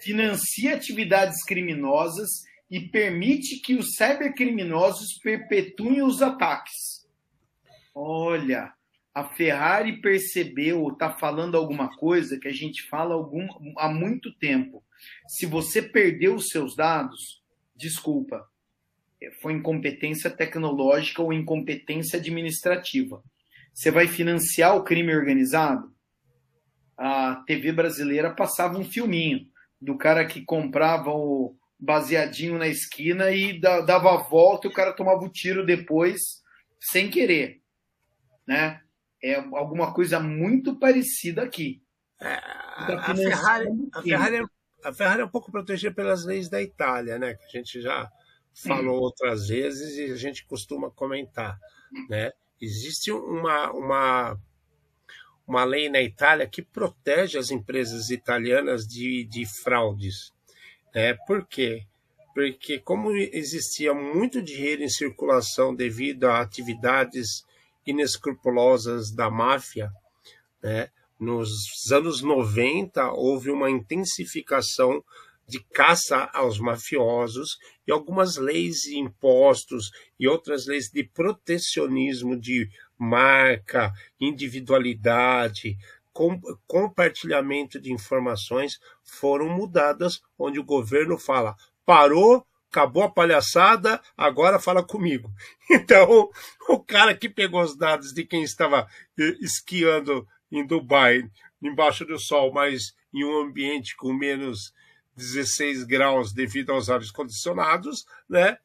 financia atividades criminosas e permite que os cybercriminosos perpetuem os ataques. Olha, a Ferrari percebeu está falando alguma coisa que a gente fala algum, há muito tempo. Se você perdeu os seus dados, desculpa, foi incompetência tecnológica ou incompetência administrativa. Você vai financiar o crime organizado? A TV brasileira passava um filminho do cara que comprava o baseadinho na esquina e dava a volta e o cara tomava o tiro depois sem querer, né? É alguma coisa muito parecida aqui. É, a, Ferrari, a, Ferrari, é, a Ferrari é um pouco protegida pelas leis da Itália, né? Que a gente já falou Sim. outras vezes e a gente costuma comentar, né? Existe uma, uma, uma lei na Itália que protege as empresas italianas de, de fraudes. Né? Por quê? Porque como existia muito dinheiro em circulação devido a atividades inescrupulosas da máfia, né? Nos anos 90 houve uma intensificação de caça aos mafiosos e algumas leis de impostos e outras leis de protecionismo de marca, individualidade, com, compartilhamento de informações foram mudadas, onde o governo fala: parou, acabou a palhaçada, agora fala comigo. Então, o cara que pegou os dados de quem estava eh, esquiando em Dubai, embaixo do sol, mas em um ambiente com menos 16 graus devido aos ares condicionados, né?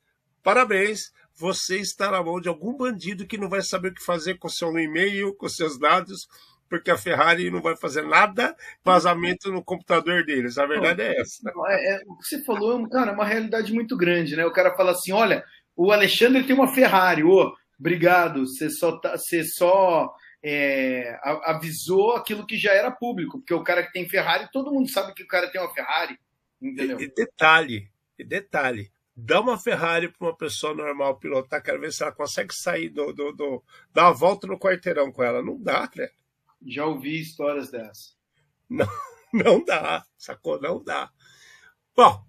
Parabéns, você está na mão de algum bandido que não vai saber o que fazer com seu e-mail, com seus dados, porque a Ferrari não vai fazer nada vazamento no computador deles. A verdade é essa. É, é, o que você falou, cara, é uma realidade muito grande, né? O cara fala assim: olha, o Alexandre tem uma Ferrari, ô, obrigado, você só, tá, você só é, avisou aquilo que já era público, porque o cara que tem Ferrari, todo mundo sabe que o cara tem uma Ferrari. Entendeu? E, detalhe, e detalhe, dá uma Ferrari para uma pessoa normal pilotar, quero ver se ela consegue sair do, do, do, dar uma volta no quarteirão com ela. Não dá, né? Já ouvi histórias dessas. Não, não dá, sacou? Não dá. Bom,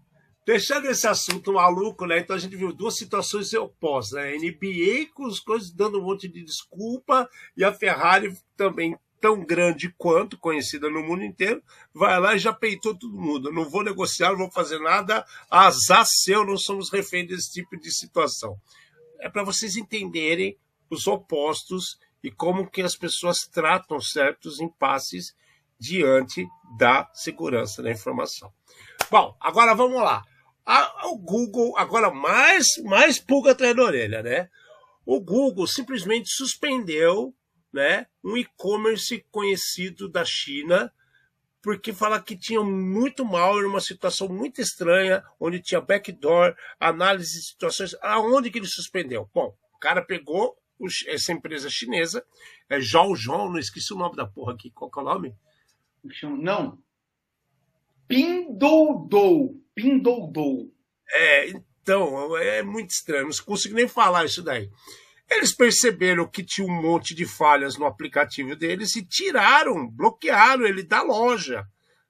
deixando esse assunto maluco, né? Então a gente viu duas situações opostas, né? A NBA com as coisas dando um monte de desculpa e a Ferrari também tão grande quanto, conhecida no mundo inteiro, vai lá e já peitou todo mundo. Não vou negociar, não vou fazer nada, azar seu, não somos reféns desse tipo de situação. É para vocês entenderem os opostos e como que as pessoas tratam certos impasses diante da segurança da informação. Bom, agora vamos lá. O Google, agora mais, mais pulga atrás da orelha, né? O Google simplesmente suspendeu né, um e-commerce conhecido da China, porque fala que tinha muito mal, era uma situação muito estranha, onde tinha backdoor, análise de situações. Aonde que ele suspendeu? Bom, o cara pegou essa empresa chinesa, é Zhao Zhong, não esqueci o nome da porra aqui, qual que é o nome? Não. Pindoudou. Pindoudou. É, então, é muito estranho, não consigo nem falar isso daí. Eles perceberam que tinha um monte de falhas no aplicativo deles e tiraram, bloquearam ele da loja,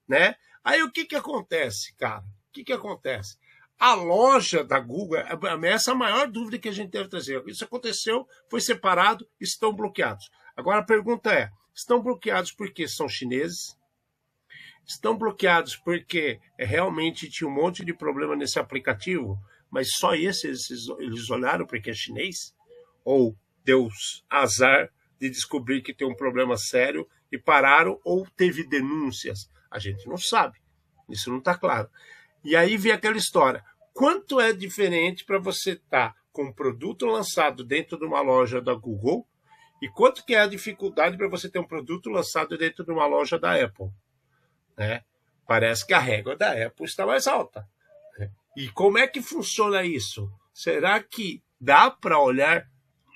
né? Aí o que que acontece, cara? O que que acontece? A loja da Google, essa é a maior dúvida que a gente deve trazer. Isso aconteceu, foi separado, estão bloqueados. Agora a pergunta é: estão bloqueados porque são chineses? Estão bloqueados porque realmente tinha um monte de problema nesse aplicativo, mas só esse eles, eles olharam porque é chinês? ou deu azar de descobrir que tem um problema sério e pararam, ou teve denúncias. A gente não sabe. Isso não está claro. E aí vem aquela história. Quanto é diferente para você estar tá com um produto lançado dentro de uma loja da Google e quanto que é a dificuldade para você ter um produto lançado dentro de uma loja da Apple? Né? Parece que a régua da Apple está mais alta. E como é que funciona isso? Será que dá para olhar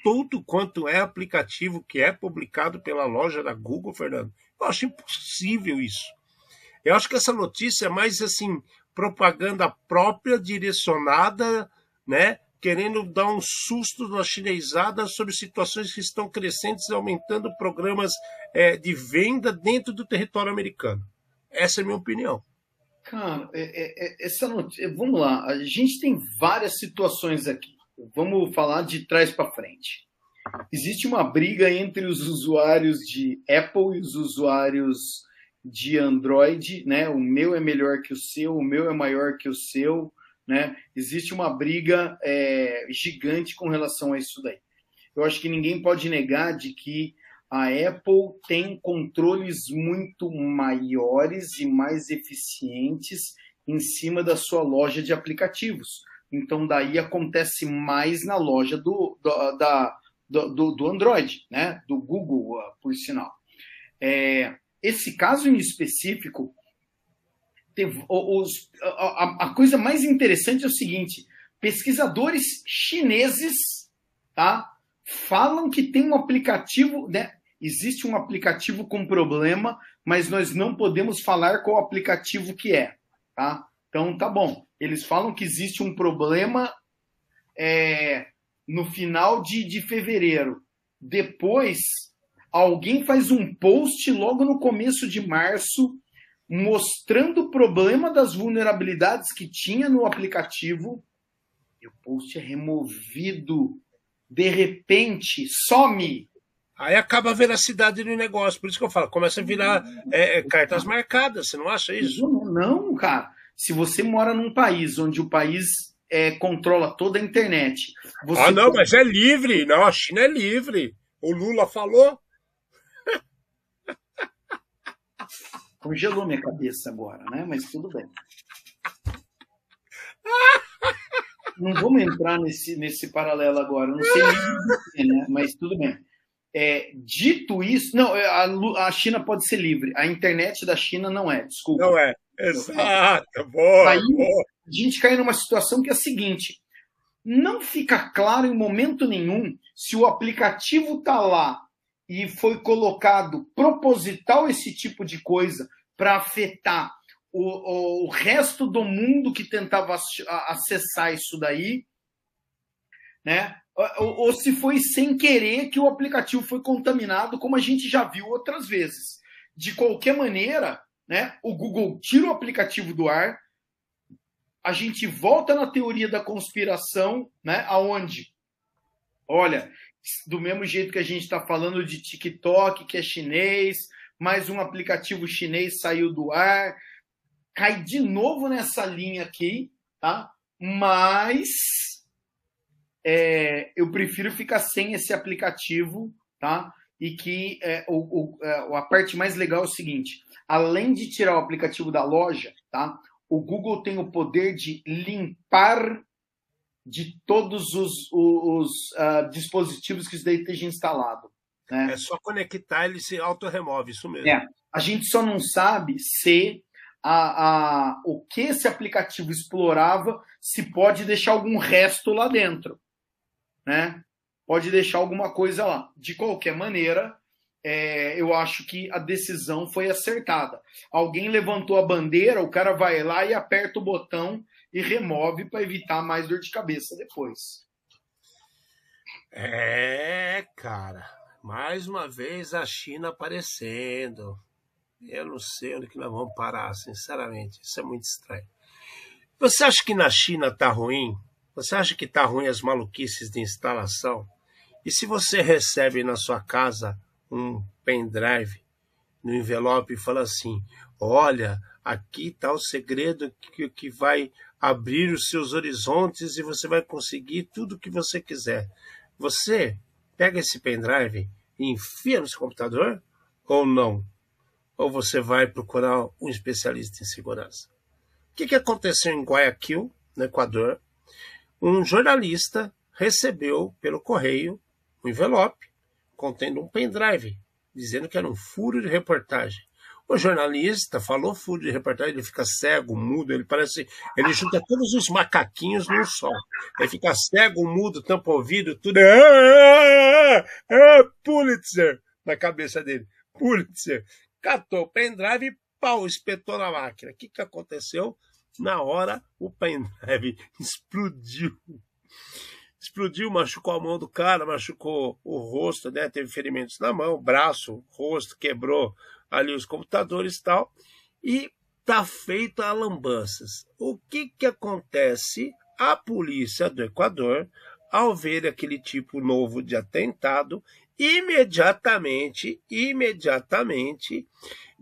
tudo quanto é aplicativo que é publicado pela loja da Google, Fernando. Eu acho impossível isso. Eu acho que essa notícia é mais assim propaganda própria direcionada, né, querendo dar um susto na chinesada sobre situações que estão crescentes aumentando programas é, de venda dentro do território americano. Essa é a minha opinião. Cara, é, é, é essa notícia, vamos lá, a gente tem várias situações aqui vamos falar de trás para frente. Existe uma briga entre os usuários de Apple e os usuários de Android, né? O meu é melhor que o seu, o meu é maior que o seu, né? Existe uma briga é, gigante com relação a isso daí. Eu acho que ninguém pode negar de que a Apple tem controles muito maiores e mais eficientes em cima da sua loja de aplicativos. Então, daí acontece mais na loja do, do, da, do, do Android, né? do Google, uh, por sinal. É, esse caso em específico, os, a, a, coisa mais interessante é o seguinte: pesquisadores chineses tá, falam que tem um aplicativo, né? Existe um aplicativo com problema, mas nós não podemos falar qual aplicativo que é, tá? Então tá bom. Eles falam que existe um problema é, no final de, de fevereiro. Depois, alguém faz um post logo no começo de março mostrando o problema das vulnerabilidades que tinha no aplicativo e o post é removido. De repente, some. Aí acaba a veracidade do negócio. Por isso que eu falo, começa a virar é, é cartas marcadas. Você não acha isso? Não, cara. Se você mora num país onde o país é, controla toda a internet. Você... Ah, não, mas é livre. Não, a China é livre. O Lula falou. Congelou minha cabeça agora, né? Mas tudo bem. Não vamos entrar nesse, nesse paralelo agora. Não sei nem né? Mas tudo bem. É, dito isso, não, é, a, a, China pode ser livre. A internet da China não é, desculpa. Não é. Exato, boa, Aí, boa. A gente cai numa situação que é a seguinte: não fica claro em momento nenhum se o aplicativo está lá e foi colocado proposital esse tipo de coisa para afetar o, o, resto do mundo que tentava acessar isso daí, né? Ou, ou, se foi sem querer que o aplicativo foi contaminado, como a gente já viu outras vezes. De qualquer maneira, né? O Google tira o aplicativo do ar, a gente volta na teoria da conspiração, né? Aonde? Olha, do mesmo jeito que a gente está falando de TikTok, que é chinês, mais um aplicativo chinês saiu do ar, cai de novo nessa linha aqui, tá? Mas é, eu prefiro ficar sem esse aplicativo, tá? E que é, o, o, é, a parte mais legal é o seguinte: além de tirar o aplicativo da loja, tá? O Google tem o poder de limpar de todos os, os uh, dispositivos que isso daí esteja instalado. Né? É só conectar, ele se auto-remove, isso mesmo. É. A gente só não sabe se a, a, o que esse aplicativo explorava, se pode deixar algum resto lá dentro. Né? Pode deixar alguma coisa lá. De qualquer maneira, é, eu acho que a decisão foi acertada. Alguém levantou a bandeira, o cara vai lá e aperta o botão e remove para evitar mais dor de cabeça depois. É, cara. Mais uma vez a China aparecendo. Eu não sei onde que nós vamos parar, sinceramente. Isso é muito estranho. Você acha que na China está ruim? Você acha que está ruim as maluquices de instalação? E se você recebe na sua casa um pendrive no envelope e fala assim: olha, aqui está o segredo que, que vai abrir os seus horizontes e você vai conseguir tudo o que você quiser. Você pega esse pendrive e enfia no seu computador ou não? ou você vai procurar um especialista em segurança. O que, que aconteceu em Guayaquil, no Equador? Um jornalista recebeu pelo correio um envelope contendo um pendrive, dizendo que era um furo de reportagem. O jornalista falou furo de reportagem, ele fica cego, mudo, ele parece. Ele junta todos os macaquinhos num só. Ele fica cego, mudo, tampa ouvido, tudo. Ah, ah, Pulitzer na cabeça dele. Pulitzer catou o pendrive e pau, espetou na máquina. O que, que aconteceu? Na hora, o pendrive explodiu. Explodiu, machucou a mão do cara, machucou o rosto, né? Teve ferimentos na mão, braço, rosto, quebrou ali os computadores e tal. E tá feito a lambanças. O que que acontece? A polícia do Equador, ao ver aquele tipo novo de atentado, imediatamente, imediatamente,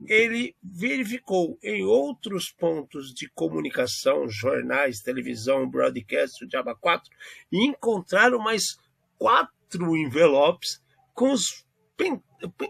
ele verificou em outros pontos de comunicação, jornais, televisão, broadcast, o Diaba 4, e encontraram mais quatro envelopes com os pen,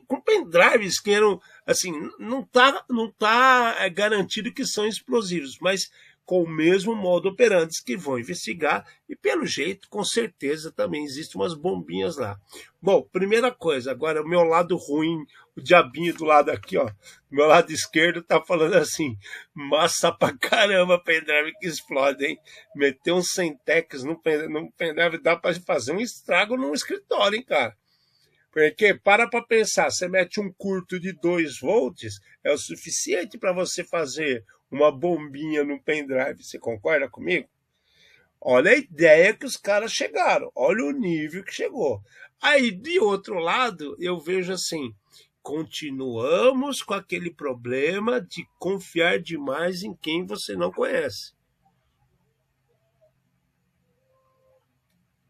com pendrives que eram assim, não está não tá é, garantido que são explosivos, mas com o mesmo modo operantes que vão investigar e pelo jeito, com certeza também existem umas bombinhas lá. Bom, primeira coisa, agora o meu lado ruim, o diabinho do lado aqui, ó, meu lado esquerdo tá falando assim, massa pra caramba pendrive que explode, hein? Meter um Centex no pendrive dá para fazer um estrago num escritório, hein, cara? Porque para para pensar, você mete um curto de 2 volts, é o suficiente para você fazer uma bombinha no pendrive. Você concorda comigo? Olha a ideia que os caras chegaram, olha o nível que chegou. Aí, de outro lado, eu vejo assim: continuamos com aquele problema de confiar demais em quem você não conhece.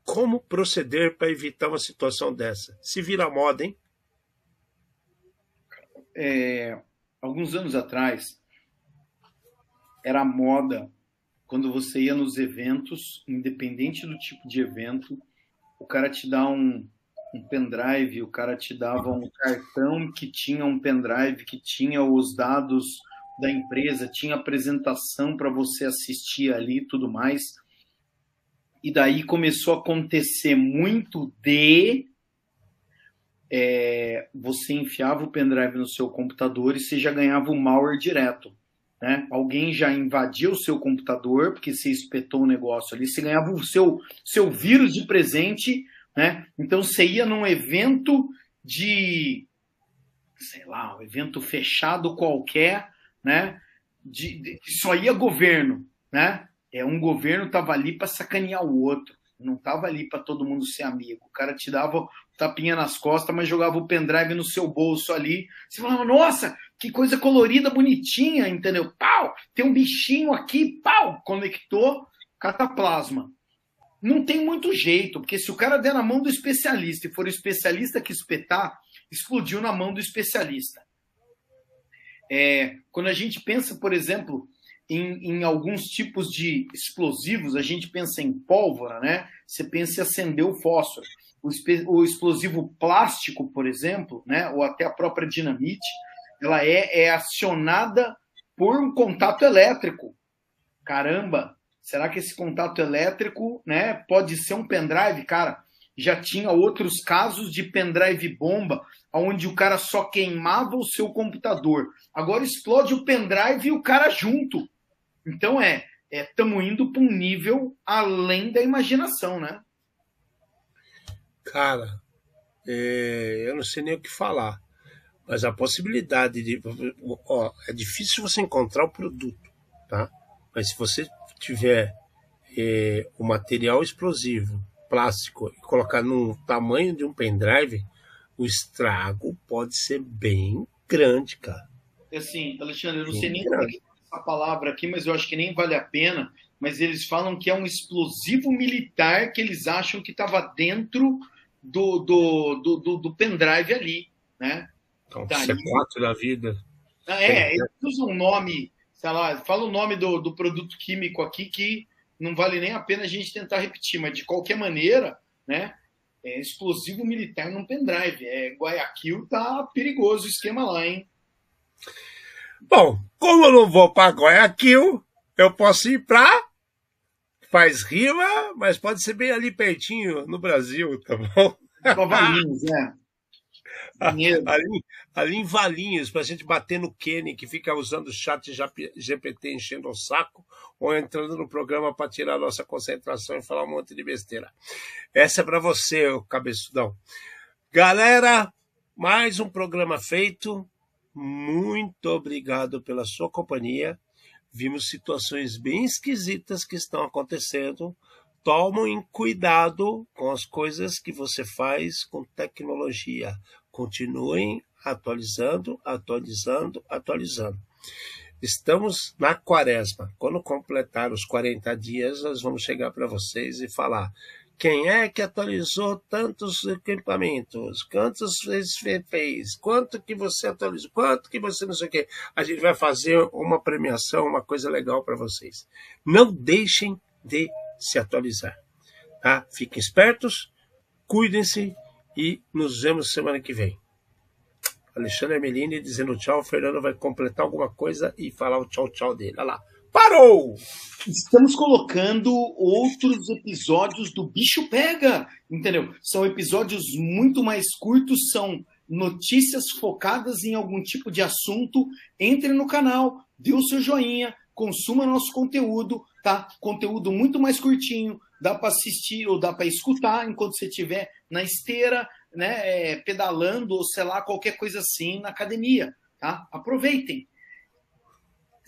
Como proceder para evitar uma situação dessa? Se vira moda, hein? É, alguns anos atrás, era moda quando você ia nos eventos, independente do tipo de evento, o cara te dá um, um pendrive, o cara te dava um cartão que tinha um pendrive, que tinha os dados da empresa, tinha apresentação para você assistir ali e tudo mais. E daí começou a acontecer muito de é, você enfiava o pendrive no seu computador e você já ganhava o malware direto. Né? Alguém já invadiu o seu computador, porque você espetou um negócio ali, você ganhava o seu, seu vírus de presente, né? Então você ia num evento de, sei lá, um evento fechado qualquer, né? De, de só ia governo, né? É um governo estava ali para sacanear o outro, não estava ali para todo mundo ser amigo. O cara te dava tapinha nas costas, mas jogava o pendrive no seu bolso ali. Você falava, nossa, que coisa colorida, bonitinha, entendeu? Pau, tem um bichinho aqui, pau, conectou, cataplasma. Não tem muito jeito, porque se o cara der na mão do especialista e for o especialista que espetar, explodiu na mão do especialista. É, quando a gente pensa, por exemplo, em, em, alguns tipos de explosivos, a gente pensa em pólvora, né? Você pensa em acender o fósforo. O, o explosivo plástico, por exemplo, né? ou até a própria dinamite, ela é, é acionada por um contato elétrico. Caramba, será que esse contato elétrico né, pode ser um pendrive? Cara, já tinha outros casos de pendrive bomba, onde o cara só queimava o seu computador. Agora explode o pendrive e o cara junto. Então é, estamos é, indo para um nível além da imaginação, né? Cara, é, eu não sei nem o que falar. Mas a possibilidade de. Ó, é difícil você encontrar o produto, tá? Mas se você tiver é, o material explosivo, plástico, e colocar no tamanho de um pendrive, o estrago pode ser bem grande, cara. Assim, Alexandre, eu não bem sei nem grande. essa palavra aqui, mas eu acho que nem vale a pena. Mas eles falam que é um explosivo militar que eles acham que estava dentro do, do, do, do, do pendrive ali, né? Então, C4 da vida. Ah, é, eles usam um nome, sei lá, fala o nome do, do produto químico aqui que não vale nem a pena a gente tentar repetir, mas de qualquer maneira, né? É explosivo militar num pendrive. É, Guayaquil tá perigoso o esquema lá, hein? Bom, como eu não vou para Guayaquil, eu posso ir para faz rima, mas pode ser bem ali pertinho no Brasil, tá bom? Valinhos, é. ali, ali em Valinhos, para a gente bater no Kenny, que fica usando o chat GPT enchendo o saco, ou entrando no programa para tirar a nossa concentração e falar um monte de besteira. Essa é para você, cabeçudão. Galera, mais um programa feito. Muito obrigado pela sua companhia. Vimos situações bem esquisitas que estão acontecendo. Tomem cuidado com as coisas que você faz com tecnologia. Continuem atualizando, atualizando, atualizando. Estamos na quaresma. Quando completar os 40 dias, nós vamos chegar para vocês e falar quem é que atualizou tantos equipamentos, quantas vezes fez, quanto que você atualizou, quanto que você não sei o quê. A gente vai fazer uma premiação, uma coisa legal para vocês. Não deixem de se atualizar. Tá? Fiquem espertos, cuidem-se e nos vemos semana que vem. Alexandre Melini dizendo tchau. O Fernando vai completar alguma coisa e falar o tchau, tchau dele. Olha lá. Parou! Estamos colocando outros episódios do Bicho Pega, entendeu? São episódios muito mais curtos, são notícias focadas em algum tipo de assunto. Entre no canal, dê o seu joinha, consuma nosso conteúdo, tá? Conteúdo muito mais curtinho, dá para assistir ou dá para escutar enquanto você estiver na esteira, né, é, pedalando ou sei lá, qualquer coisa assim na academia, tá? Aproveitem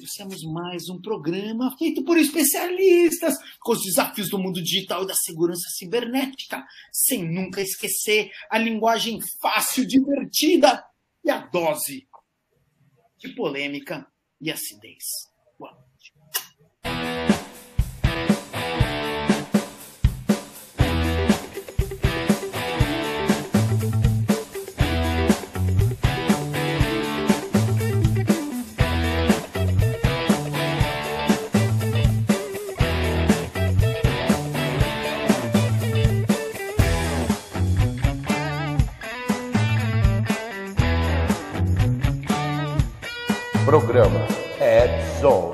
trouxemos mais um programa feito por especialistas com os desafios do mundo digital e da segurança cibernética, sem nunca esquecer a linguagem fácil, divertida e a dose de polêmica e acidez. programa é Edson.